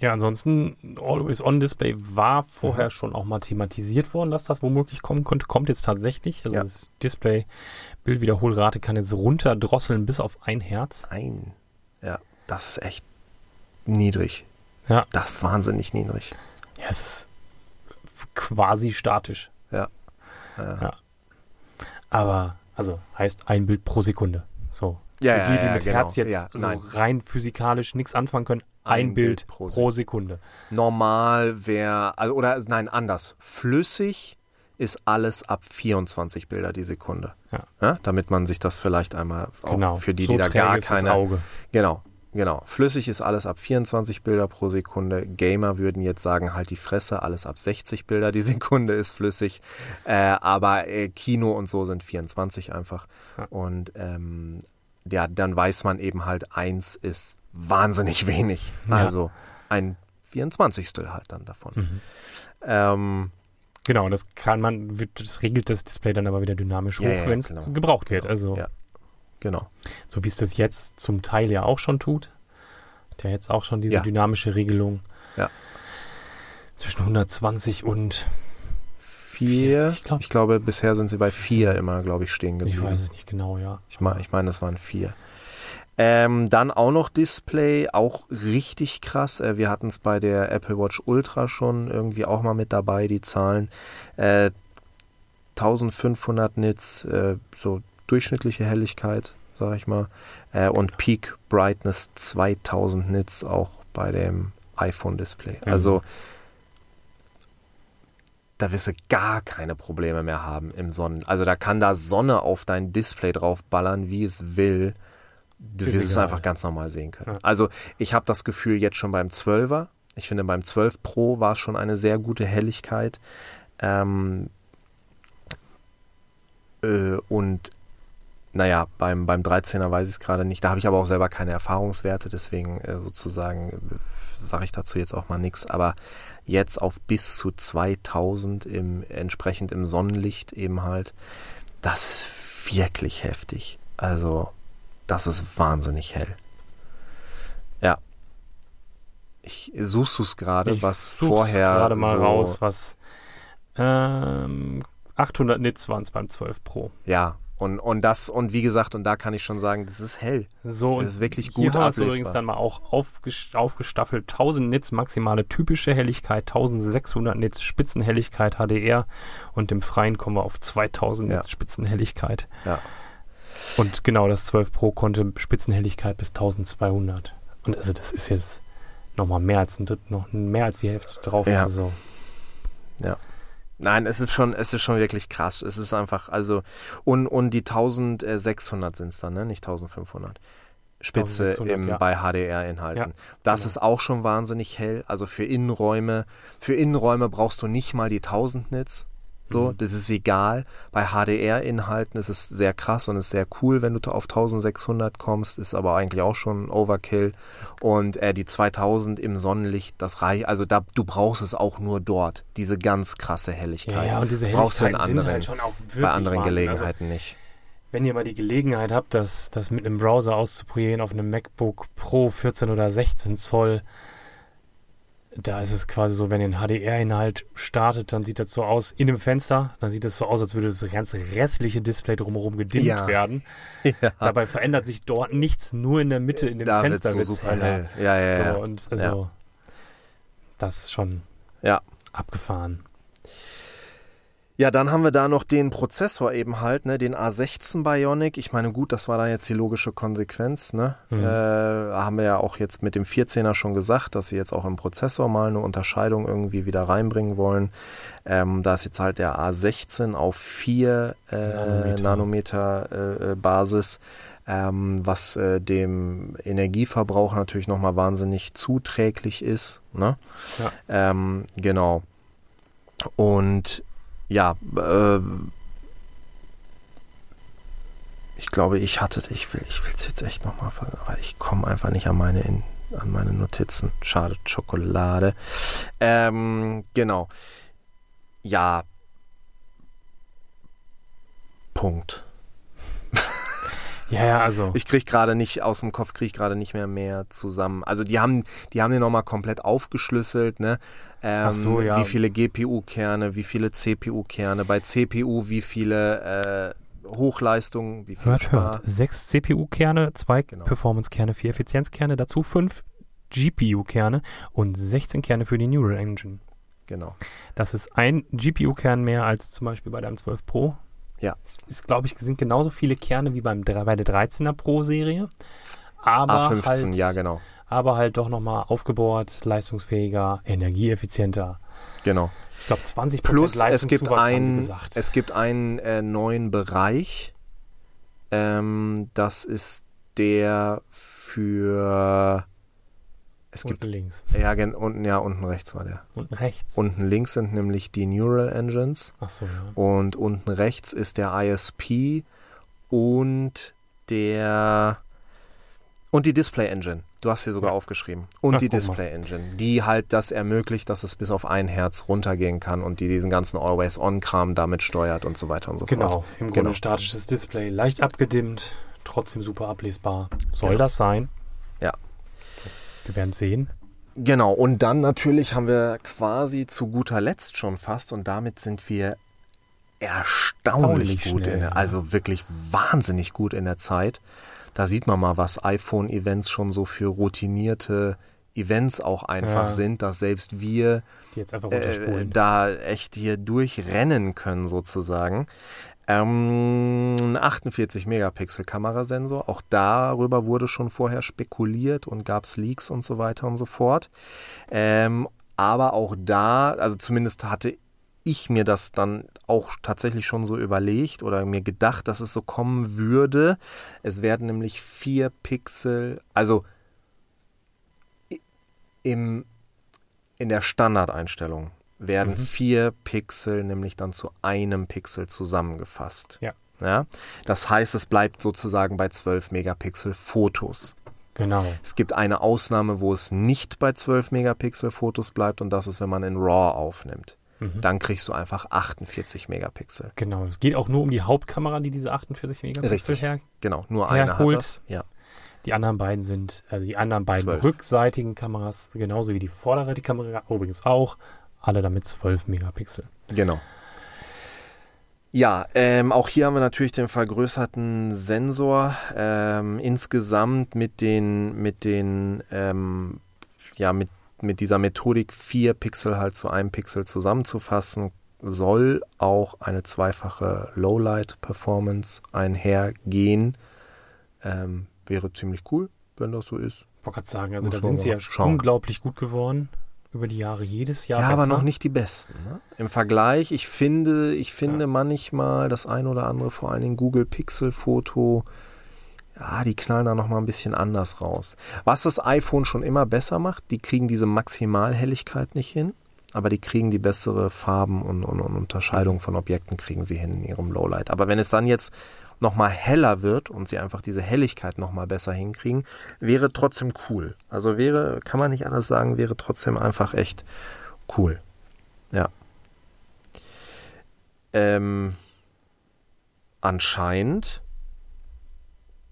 Ja, ansonsten Always On Display war vorher Mhm. schon auch mal thematisiert worden, dass das womöglich kommen könnte. Kommt jetzt tatsächlich. Also Ja. das Display Bildwiederholrate kann jetzt runterdrosseln bis auf ein Herz. Ein. Ja, das ist echt niedrig. Ja. Das ist wahnsinnig niedrig. Ja, es ist quasi statisch. Ja. Ja. Aber, also heißt ein Bild pro Sekunde. So. Ja, Für ja, die, die ja, mit genau. Herz jetzt Ja, so rein physikalisch nichts anfangen können, ein, Bild, pro, Sekunde. Normal wäre, also, oder nein, anders. Flüssig ist alles ab 24 Bilder die Sekunde. Ja. damit man sich das vielleicht einmal auch Genau. für die, so die da gar ist das keine. Auge. Genau, genau. Flüssig ist alles ab 24 Bilder pro Sekunde. Gamer würden jetzt sagen, halt die Fresse, alles ab 60 Bilder die Sekunde ist flüssig. Äh, aber äh, Kino und so sind 24 einfach. Ja. Und ähm, ja, dann weiß man eben halt, eins ist wahnsinnig wenig. Ja. Also ein 24. halt dann davon. Mhm. Ähm, Genau, das kann man, wird- das regelt das Display dann aber wieder dynamisch hoch, Ja, ja, wenn es genau. gebraucht wird. Genau, Also ja. genau. so wie es das jetzt zum Teil ja auch schon tut. Hat ja jetzt auch schon diese dynamische Regelung. Ja. Zwischen 120 und Vier. Ich glaub- ich glaube, bisher sind sie bei vier immer, glaube ich, stehen ich geblieben. weiß es nicht genau, ja. Ich meine, ich mein, es waren vier. Ähm, dann auch noch Display, auch richtig krass. Äh, wir hatten es bei der Apple Watch Ultra schon irgendwie auch mal mit dabei, die Zahlen. Äh, 1500 Nits, äh, so durchschnittliche Helligkeit, sage ich mal. Äh, und Peak Brightness 2000 Nits auch bei dem iPhone-Display. Mhm. Also da wirst du gar keine Probleme mehr haben im Sonnen. Also da kann da Sonne auf dein Display drauf ballern, wie es will. Du wirst es einfach ganz normal sehen können. Ja. Also ich habe das Gefühl jetzt schon beim 12er. Ich finde beim 12 Pro war es schon eine sehr gute Helligkeit. Ähm, äh, und naja, beim, beim 13er weiß ich es gerade nicht. Da habe ich aber auch selber keine Erfahrungswerte, deswegen äh, sozusagen sage ich dazu jetzt auch mal nichts. Aber jetzt auf bis zu 2000 im, entsprechend im Sonnenlicht eben halt, das ist wirklich heftig. Also, das ist wahnsinnig hell. Ja. Ich suchst du es gerade, Ich was vorher gerade mal so, raus, was ähm, 800 Nits waren es beim 12 Pro. Ja, und, und das, und wie gesagt, und da kann ich schon sagen, das ist hell. So, Das ist wirklich hier gut haben wir es ablesbar. übrigens dann mal auch aufges- aufgestaffelt. 1000 Nits maximale typische Helligkeit, 1600 Nits Spitzenhelligkeit HDR und im Freien kommen wir auf 2000 Ja. Nits Spitzenhelligkeit. Ja. Und genau, das 12 Pro konnte Spitzenhelligkeit bis 1200. Und also das ist jetzt nochmal mehr als noch mehr als die Hälfte drauf. Ja. Also, Ja. Nein, es ist schon, es ist schon wirklich krass. Es ist einfach, also, und, und die 1600 sind es dann, ne? Nicht 1500. Spitze 1600, im, ja. bei HDR-Inhalten. Ja, das genau. ist auch schon wahnsinnig hell. Also für Innenräume, für Innenräume brauchst du nicht mal die 1000 Nits. So, Mhm. das ist egal. Bei HDR-Inhalten ist es sehr krass und ist sehr cool, wenn du auf 1600 kommst, ist aber eigentlich auch schon ein Overkill. Und äh, die 2000 im Sonnenlicht, das reicht. Also da, du brauchst es auch nur dort, diese ganz krasse Helligkeit. Ja, ja, und diese brauchst du in anderen, halt schon auch wirklich bei anderen Wahnsinn. Gelegenheiten nicht. Also, wenn ihr mal die Gelegenheit habt, das, das mit einem Browser auszuprobieren auf einem MacBook Pro 14 oder 16 Zoll, da ist es quasi so, wenn ihr einen HDR-Inhalt startet, dann sieht das so aus in dem Fenster, dann sieht es so aus, als würde das ganze restliche Display drumherum gedimmt Ja. werden. Ja, Dabei verändert sich dort nichts, nur in der Mitte, in dem da wird Fenster so wird's super heller. hell. Ja, ja, ja. So, und also, das ist schon Ja. abgefahren. Ja, dann haben wir da noch den Prozessor eben halt, ne, den A16 Bionic. Ich meine, gut, das war da jetzt die logische Konsequenz, ne? Mhm. Äh, haben wir ja auch jetzt mit dem 14er schon gesagt, dass sie jetzt auch im Prozessor mal eine Unterscheidung irgendwie wieder reinbringen wollen. Ähm, da ist jetzt halt der A16 auf 4 äh, Nanometer. Nanometer, äh, äh, Basis, ähm, was äh, dem Energieverbrauch natürlich nochmal wahnsinnig zuträglich ist, ne? Ja. Ähm, genau. Und ja, äh, ich glaube, ich hatte, ich will, ich will es jetzt echt nochmal, aber ich komme einfach nicht an meine, in, an meine Notizen. Schade, Schokolade. Ähm, genau. Ja. Punkt. Ja, ja, also. Ich kriege gerade nicht aus dem Kopf, kriege ich gerade nicht mehr mehr zusammen. Also die haben, die haben den nochmal komplett aufgeschlüsselt, ne? Ähm, so, ja. Wie viele GPU-Kerne, wie viele CPU-Kerne, bei CPU wie viele äh, Hochleistungen, wie viel Hört, Spar- hört. Sechs CPU-Kerne, zwei Genau. Performance-Kerne, vier Effizienzkerne, dazu fünf GPU-Kerne und 16 Kerne für die Neural Engine. Genau. Das ist ein GPU-Kern mehr als zum Beispiel bei deinem 12 Pro. Ja. Es ist, glaube ich, sind genauso viele Kerne wie beim, bei der 13er Pro-Serie. Aber A15, halt, ja genau. Aber halt doch nochmal aufgebohrt, leistungsfähiger, energieeffizienter. Genau. Ich glaube, 20% Plus es gibt, ein, es gibt einen äh, neuen Bereich. Ähm, das ist der für es gibt unten links. ja gen- unten ja unten rechts war der. Unten rechts. Unten links sind nämlich die Neural Engines Ach so, ja. und unten rechts ist der ISP und der und die Display Engine. Du hast hier sogar Ja. aufgeschrieben. Und Ach, die. Display Engine, die halt das ermöglicht, dass es bis auf ein Herz runtergehen kann und die diesen ganzen Always-On-Kram damit steuert und so weiter und so fort. Genau, im Grunde Genau. statisches Display, leicht abgedimmt, trotzdem super ablesbar. Soll Genau. das sein? Ja. Wir werden sehen. Genau, und dann natürlich haben wir quasi zu guter Letzt schon fast und damit sind wir erstaunlich Erstaunlich gut schnell, in der, also wirklich wahnsinnig gut in der Zeit. Da sieht man mal, was iPhone-Events schon so für routinierte Events auch einfach Ja. sind, dass selbst wir Die jetzt einfach äh, da echt hier durchrennen können sozusagen. Ähm, ein 48 Megapixel Kamerasensor, auch darüber wurde schon vorher spekuliert und gab es Leaks und so weiter und so fort. Ähm, aber auch da, also zumindest hatte ich mir das dann auch tatsächlich schon so überlegt oder mir gedacht, dass es so kommen würde. Es werden nämlich vier Pixel, also im, in der Standardeinstellung werden Mhm. vier Pixel nämlich dann zu einem Pixel zusammengefasst. Ja. Ja, das heißt, es bleibt sozusagen bei 12 Megapixel Fotos. genau. Es gibt eine Ausnahme, wo es nicht bei 12 Megapixel Fotos bleibt und das ist, wenn man in RAW aufnimmt. Mhm. Dann kriegst du einfach 48 Megapixel. Genau. Es geht auch nur um die Hauptkamera, die diese 48 Megapixel Richtig. her. Genau, nur eine hat Herholt. das. Ja, Die anderen beiden sind, also die anderen beiden Zwölf. rückseitigen Kameras, genauso wie die vorderseitige Kamera übrigens auch, alle damit 12 Megapixel. genau. Ja, ähm, auch hier haben wir natürlich den vergrößerten Sensor. Ähm, insgesamt mit den, mit den, ähm, ja, mit, mit dieser Methodik vier Pixel halt zu einem Pixel zusammenzufassen, soll auch eine zweifache Lowlight-Performance einhergehen. Ähm, wäre ziemlich cool, wenn das so ist. Ich wollte gerade sagen, also Muss da sind sie ja schauen. unglaublich gut geworden. über die Jahre jedes Jahr Ja, besser. aber noch nicht die besten. Ne? Im Vergleich, ich finde, ich finde Ja. manchmal das ein oder andere, vor allen Dingen Google Pixel Foto, ja, die knallen da nochmal ein bisschen anders raus. Was das iPhone schon immer besser macht, die kriegen diese Maximalhelligkeit nicht hin, aber die kriegen die bessere Farben und, und, und Unterscheidung von Objekten kriegen sie hin in ihrem Lowlight. Aber wenn es dann jetzt nochmal heller wird und sie einfach diese Helligkeit nochmal besser hinkriegen, wäre trotzdem cool. Also wäre, kann man nicht anders sagen, wäre trotzdem einfach echt cool. Ja. Ähm, anscheinend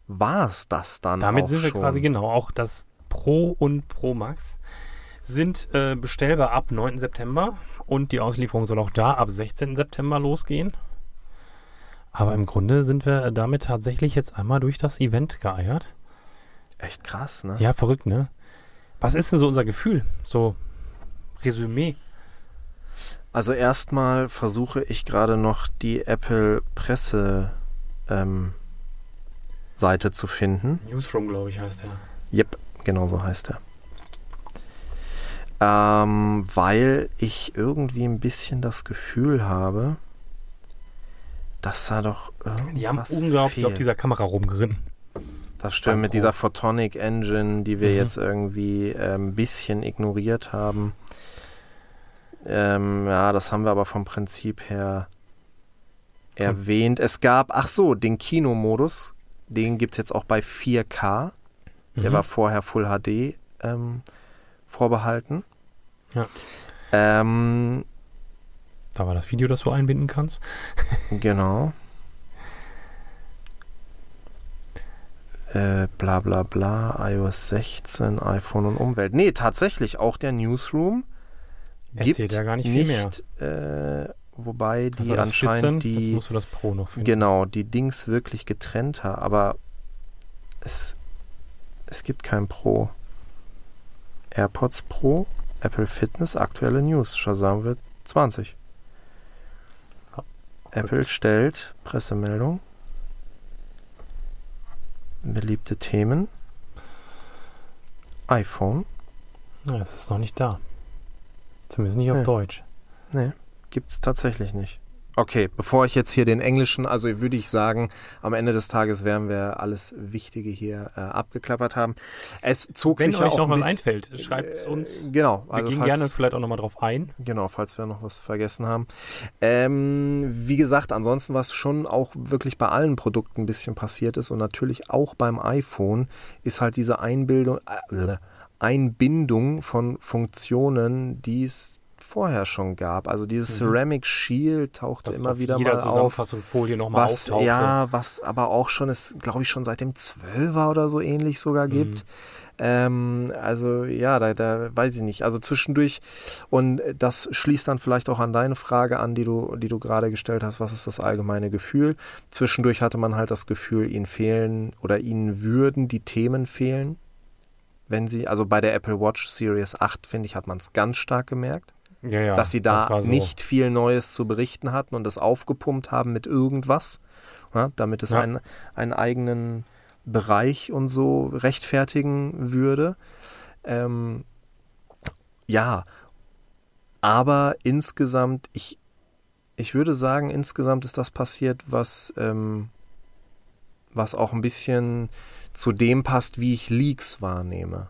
war es das dann Damit sind wir schon. quasi genau. Auch das Pro und Pro Max sind äh, bestellbar ab 9. September und die Auslieferung soll auch da ab 16. September losgehen. Aber im Grunde sind wir damit tatsächlich jetzt einmal durch das Event geeiert. Echt krass, ne? Ja, verrückt, ne? Was ist denn so unser Gefühl? So Resümee. Also erstmal versuche ich gerade noch die Apple Presse ähm, Seite zu finden. Newsroom, glaube ich, heißt er. Yep, genau so heißt er. Ähm, weil ich irgendwie ein bisschen das Gefühl habe, dass da doch irgendwas Die haben unglaublich auf fehlt. dieser Kamera rumgeritten. Das stimmt, mit dieser Photonic Engine, die wir Mhm. jetzt irgendwie ähm, ein bisschen ignoriert haben. Ähm, ja, das haben wir aber vom Prinzip her erwähnt. Es gab, ach so, den Kinomodus, den gibt es jetzt auch bei 4K. Der Mhm. war vorher Full HD ähm, vorbehalten. Ja. Ähm, Da war das Video, das du einbinden kannst. genau. Äh, bla bla bla, iOS 16, iPhone und Umwelt. Nee, tatsächlich, auch der Newsroom Erzählt gibt ja gar nicht viel mehr. nicht äh, wobei die das anscheinend 14, Jetzt die, musst du das Pro noch finden. genau, die Dings wirklich getrennt haben, aber es, es gibt kein Pro. AirPods Pro, Apple Fitness, aktuelle News, Shazam wird 20. Ja. Apple stellt Pressemeldung. Beliebte Themen. iPhone. Ja, es ist noch nicht da. Zumindest nicht auf Nee. Deutsch. Nee, gibt's tatsächlich nicht. Okay, bevor ich jetzt hier den englischen, also würde ich sagen, am Ende des Tages werden wir alles Wichtige hier äh, abgeklappert haben. Es zog Wenn sich ja euch auch noch was einfällt, schreibt es uns. Äh, Genau, Wir also gehen falls, gerne vielleicht auch nochmal drauf ein. genau, falls wir noch was vergessen haben. Ähm, wie gesagt, ansonsten, was schon auch wirklich bei allen Produkten ein bisschen passiert ist und natürlich auch beim iPhone, ist halt diese Einbildung, äh, Einbindung von Funktionen, die es vorher schon gab. Also dieses Mhm. Ceramic Shield tauchte Das immer auf wieder mal auf. Zusammenfassungsfolie nochmal Was, auftauchte. ja, was aber auch schon, es glaube ich schon seit dem 12er oder so ähnlich sogar Mhm. gibt. Ähm, also ja, da, da weiß ich nicht. Also zwischendurch, und das schließt dann vielleicht auch an deine Frage an, die du, die du gerade gestellt hast, was ist das allgemeine Gefühl? Zwischendurch hatte man halt das Gefühl, ihnen fehlen oder ihnen würden die Themen fehlen. Wenn sie, also bei der Apple Watch Series 8, finde ich, hat man es ganz stark gemerkt ja, ja, dass sie da so. nicht viel Neues zu berichten hatten und das aufgepumpt haben mit irgendwas, ja, damit es einen, einen eigenen Bereich und so rechtfertigen würde. Ähm, ja, aber insgesamt, ich, ich würde sagen, insgesamt ist das passiert, was, ähm, was auch ein bisschen zu dem passt, wie ich Leaks wahrnehme.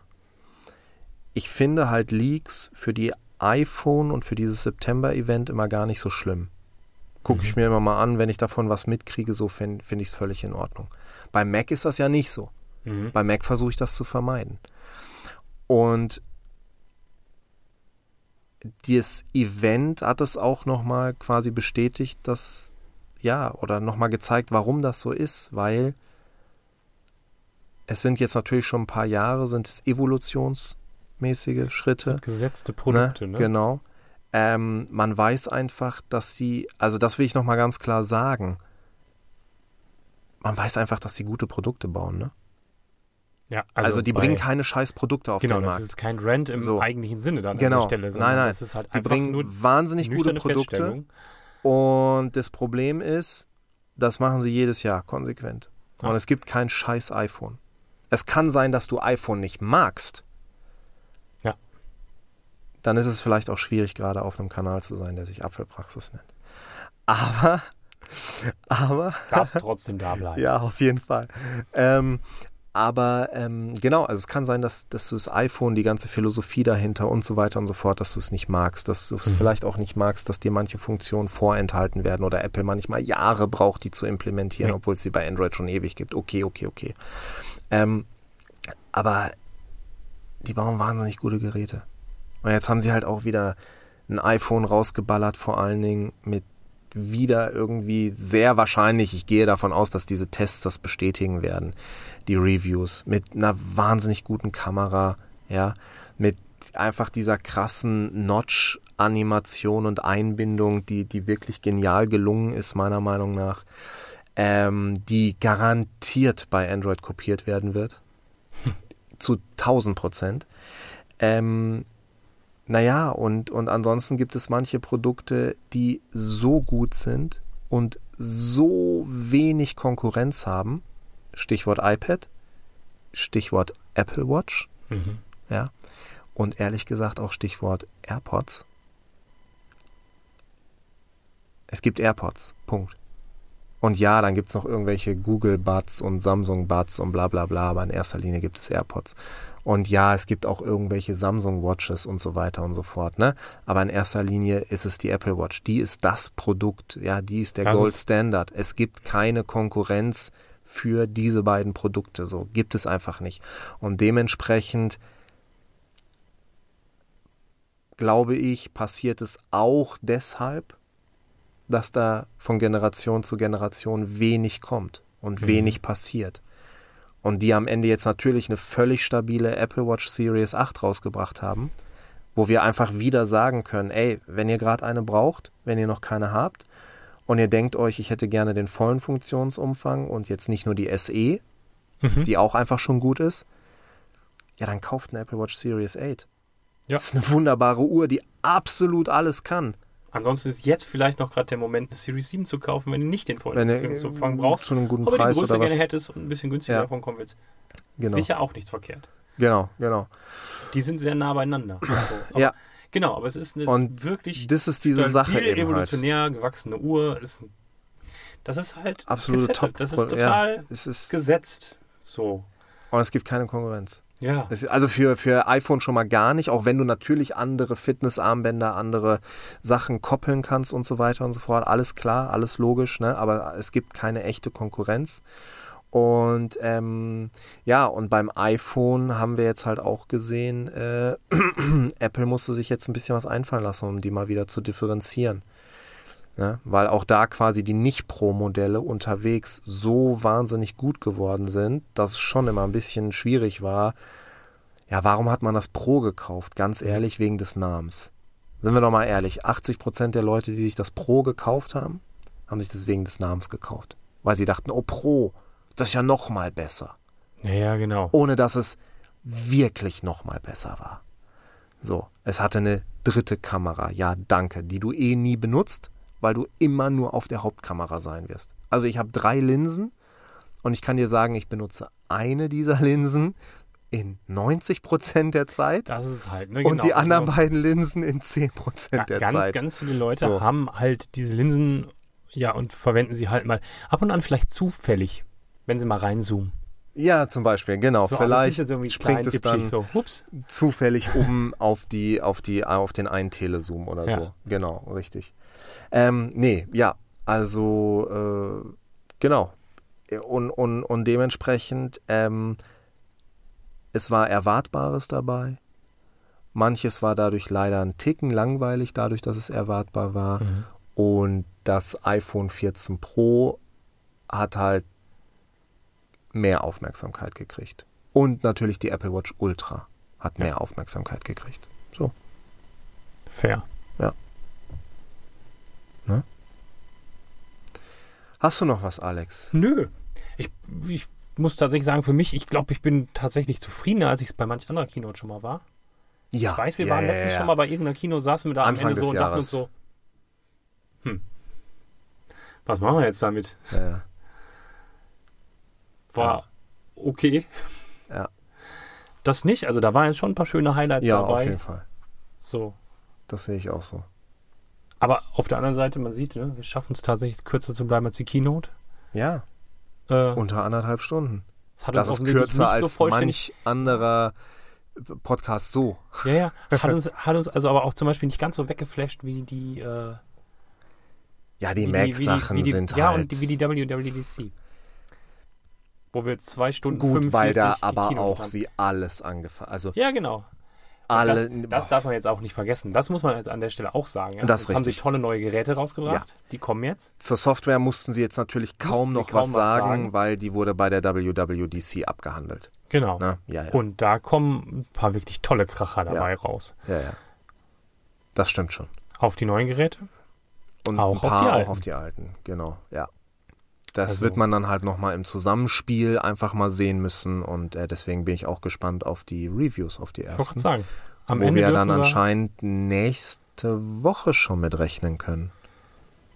Ich finde halt Leaks für die iPhone und für dieses September-Event immer gar nicht so schlimm. Gucke ich Mhm. mir immer mal an, wenn ich davon was mitkriege, so finde find ich es völlig in Ordnung. Bei Mac ist das ja nicht so. Mhm. Bei Mac versuche ich das zu vermeiden. Und das Event hat es auch nochmal quasi bestätigt, dass, ja, oder nochmal gezeigt, warum das so ist, weil es sind jetzt natürlich schon ein paar Jahre, sind es evolutionsmäßige Schritte. gesetzte Produkte, ne? Genau. Ähm, man weiß einfach, dass sie, also das will ich nochmal ganz klar sagen, man weiß einfach, dass sie gute Produkte bauen, ne? Ja, Also, die bei- bringen keine scheiß Produkte auf Genau, den das Markt. ist kein Rant im So. eigentlichen Sinne dann an Genau. der Stelle, sondern Nein, nein. das ist halt Die bringen wahnsinnig gute Produkte und das Problem ist, das machen sie jedes Jahr konsequent. Ja. Und es gibt kein scheiß iPhone. Es kann sein, dass du iPhone nicht magst. Dann ist es vielleicht auch schwierig, gerade auf einem Kanal zu sein, der sich Apfelpraxis nennt. Aber, aber. Darfst trotzdem da bleiben. ja, auf jeden Fall. Ähm, aber ähm, genau, also es kann sein, dass, dass du das iPhone, die ganze Philosophie dahinter und so weiter und so fort, dass du es nicht magst, dass du es Mhm. vielleicht auch nicht magst, dass dir manche Funktionen vorenthalten werden oder Apple manchmal Jahre braucht, die zu implementieren, Ja. obwohl es sie bei Android schon ewig gibt. Okay, okay, okay. Ähm, aber die bauen wahnsinnig gute Geräte. Und jetzt haben sie halt auch wieder ein iPhone rausgeballert, vor allen Dingen mit wieder irgendwie sehr wahrscheinlich, ich gehe davon aus, dass diese Tests das bestätigen werden, die Reviews, mit einer wahnsinnig guten Kamera, ja, mit einfach dieser krassen Notch-Animation und Einbindung, die, die wirklich genial gelungen ist, meiner Meinung nach, ähm, die garantiert bei Android kopiert werden wird. Zu 1000 Prozent. Ähm, naja, und, und ansonsten gibt es manche Produkte, die so gut sind und so wenig Konkurrenz haben. Stichwort iPad, Stichwort Apple Watch, Mhm. ja. Und ehrlich gesagt auch Stichwort AirPods. Es gibt AirPods, Punkt. Und ja, dann gibt es noch irgendwelche Google Buds und Samsung Buds und bla bla bla, aber in erster Linie gibt es AirPods. Und ja, es gibt auch irgendwelche Samsung Watches und so weiter und so fort, ne? Aber in erster Linie ist es die Apple Watch. Die ist das Produkt, ja, die ist der Das Gold ist- Standard. Es gibt keine Konkurrenz für diese beiden Produkte. So gibt es einfach nicht. Und dementsprechend glaube ich, passiert es auch deshalb, dass da von Generation zu Generation wenig kommt und Mhm. wenig passiert. Und die am Ende jetzt natürlich eine völlig stabile Apple Watch Series 8 rausgebracht haben, wo wir einfach wieder sagen können, ey, wenn ihr gerade eine braucht, wenn ihr noch keine habt und ihr denkt euch, ich hätte gerne den vollen Funktionsumfang und jetzt nicht nur die SE, Mhm. die auch einfach schon gut ist, ja, dann kauft eine Apple Watch Series 8. Ja. Das ist eine wunderbare Uhr, die absolut alles kann. Ansonsten ist jetzt vielleicht noch gerade der Moment, eine Series 7 zu kaufen, wenn du nicht den vollen Wenn du Verfügungsumfang brauchst. zu einem guten aber Preis die Größe oder was. gerne hättest und ein bisschen günstiger Ja. davon kommen willst. Genau. Sicher auch nichts verkehrt. Genau, genau. Die sind sehr nah beieinander. So, Ja. Genau, aber es ist eine Und wirklich Das ist diese Sache eben halt. evolutionär gewachsene Uhr. Ist, das ist halt Absolute gesettet. Top. Das ist ja, total es ist, gesetzt. So. und es gibt keine Konkurrenz. Ja. Also für, für iPhone schon mal gar nicht, auch wenn du natürlich andere Fitnessarmbänder, andere Sachen koppeln kannst und so weiter und so fort. Alles klar, alles logisch, ne? aber es gibt keine echte Konkurrenz. Und ähm, ja, und beim iPhone haben wir jetzt halt auch gesehen, äh, Apple musste sich jetzt ein bisschen was einfallen lassen, um die mal wieder zu differenzieren. Ne? Weil auch da quasi die Nicht-Pro-Modelle unterwegs so wahnsinnig gut geworden sind, dass es schon immer ein bisschen schwierig war. Ja, warum hat man das Pro gekauft? Ganz ehrlich, wegen des Namens. Sind wir doch mal ehrlich, 80% der Leute, die sich das Pro gekauft haben, haben sich das wegen des Namens gekauft. Weil sie dachten, oh Pro, das ist ja noch mal besser. Ja, ja, genau. Ohne dass es wirklich noch mal besser war. So, es hatte eine dritte Kamera, ja danke, die du eh nie benutzt, weil du immer nur auf der Hauptkamera sein wirst. Also ich habe drei Linsen und ich kann dir sagen, ich benutze eine dieser Linsen in 90% der Zeit Das ist halt, ne? und genau. die anderen Also, beiden Linsen in 10% ga- der ganz, Zeit. ganz viele Leute So. haben halt diese Linsen, ja, und verwenden sie halt mal ab und an vielleicht zufällig, wenn sie mal reinzoomen. ja, zum Beispiel, genau. So, Vielleicht springt es dann so, zufällig um auf die, auf die, auf den einen Telezoom oder Ja. so. Genau, richtig. Ähm, nee, ja, also äh, genau. Und, und, und dementsprechend, ähm, es war Erwartbares dabei. Manches war dadurch leider ein Ticken langweilig, dadurch, dass es erwartbar war. Mhm. Und das iPhone 14 Pro hat halt mehr Aufmerksamkeit gekriegt. Und natürlich die Apple Watch Ultra hat Ja. mehr Aufmerksamkeit gekriegt. So. Fair. Hast du noch was, Alex? Nö. Ich, ich muss tatsächlich sagen, für mich, ich glaube, ich bin tatsächlich zufriedener, als ich es bei manch anderer Keynote schon mal war. Ja. Ich weiß, wir ja, waren ja, letztens ja. schon mal bei irgendeiner Kino, saßen wir da Anfang am Ende so und dachten uns so, hm, was machen wir jetzt damit? Ja, ja. War okay. Ja. Das nicht, also da waren jetzt schon ein paar schöne Highlights ja auf dabei. jeden Fall. So. Das sehe ich auch so. Aber auf der anderen Seite, man sieht, ne, wir schaffen es tatsächlich kürzer zu bleiben als die Keynote. Ja, Äh, unter anderthalb Stunden. es hat Das uns ist kürzer nicht so als vollständig. manch anderer Podcast so. Ja, ja. Hat uns, hat uns also aber auch zum Beispiel nicht ganz so weggeflasht wie die, äh, Ja, die Mac-Sachen sind ja, halt und die, wie die WWDC. Wo wir zwei Stunden gut, 45 weil da aber auch haben. sie alles angefangen, also Ja, genau. Alle. Das, das darf man jetzt auch nicht vergessen. Das muss man jetzt an der Stelle auch sagen. Ja? Das jetzt haben sie richtig. tolle neue Geräte rausgebracht. Die kommen jetzt. Zur Software mussten sie jetzt natürlich kaum noch kaum was was sagen, sagen. weil die wurde bei der WWDC abgehandelt. Genau. Ne? Ja, ja. Und da kommen ein paar wirklich tolle Kracher dabei raus. ja, ja. Das stimmt schon. Auf die neuen Geräte. Und Auch ein auf die auch alten. auf die alten, genau, ja. Das Also- wird man dann halt nochmal im Zusammenspiel einfach mal sehen müssen und äh, deswegen bin ich auch gespannt auf die Reviews, auf die Ich wollte ersten. sagen. Am wo Ende wir dann anscheinend nächste Woche schon mit rechnen können.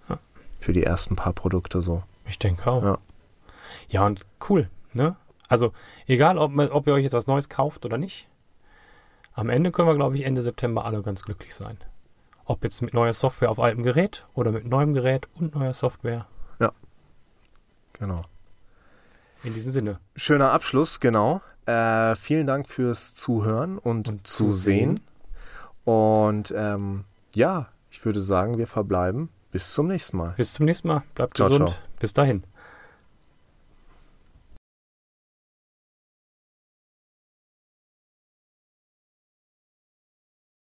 Ja. Für die ersten paar Produkte so. Ich denke auch. Ja. Ja, und cool, ne? Also, egal, ob, ob ihr euch jetzt was Neues kauft oder nicht, am Ende können wir, glaube ich, Ende September alle ganz glücklich sein. Ob jetzt mit neuer Software auf altem Gerät oder mit neuem Gerät und neuer Software. Genau. In diesem Sinne. Schöner Abschluss, genau. Äh, vielen Dank fürs Zuhören und, Und Zusehen. Und ähm, ja, ich würde sagen, wir verbleiben. Bis zum nächsten Mal. Bis zum nächsten Mal. Bleibt Ciao, gesund. ciao. Bis dahin.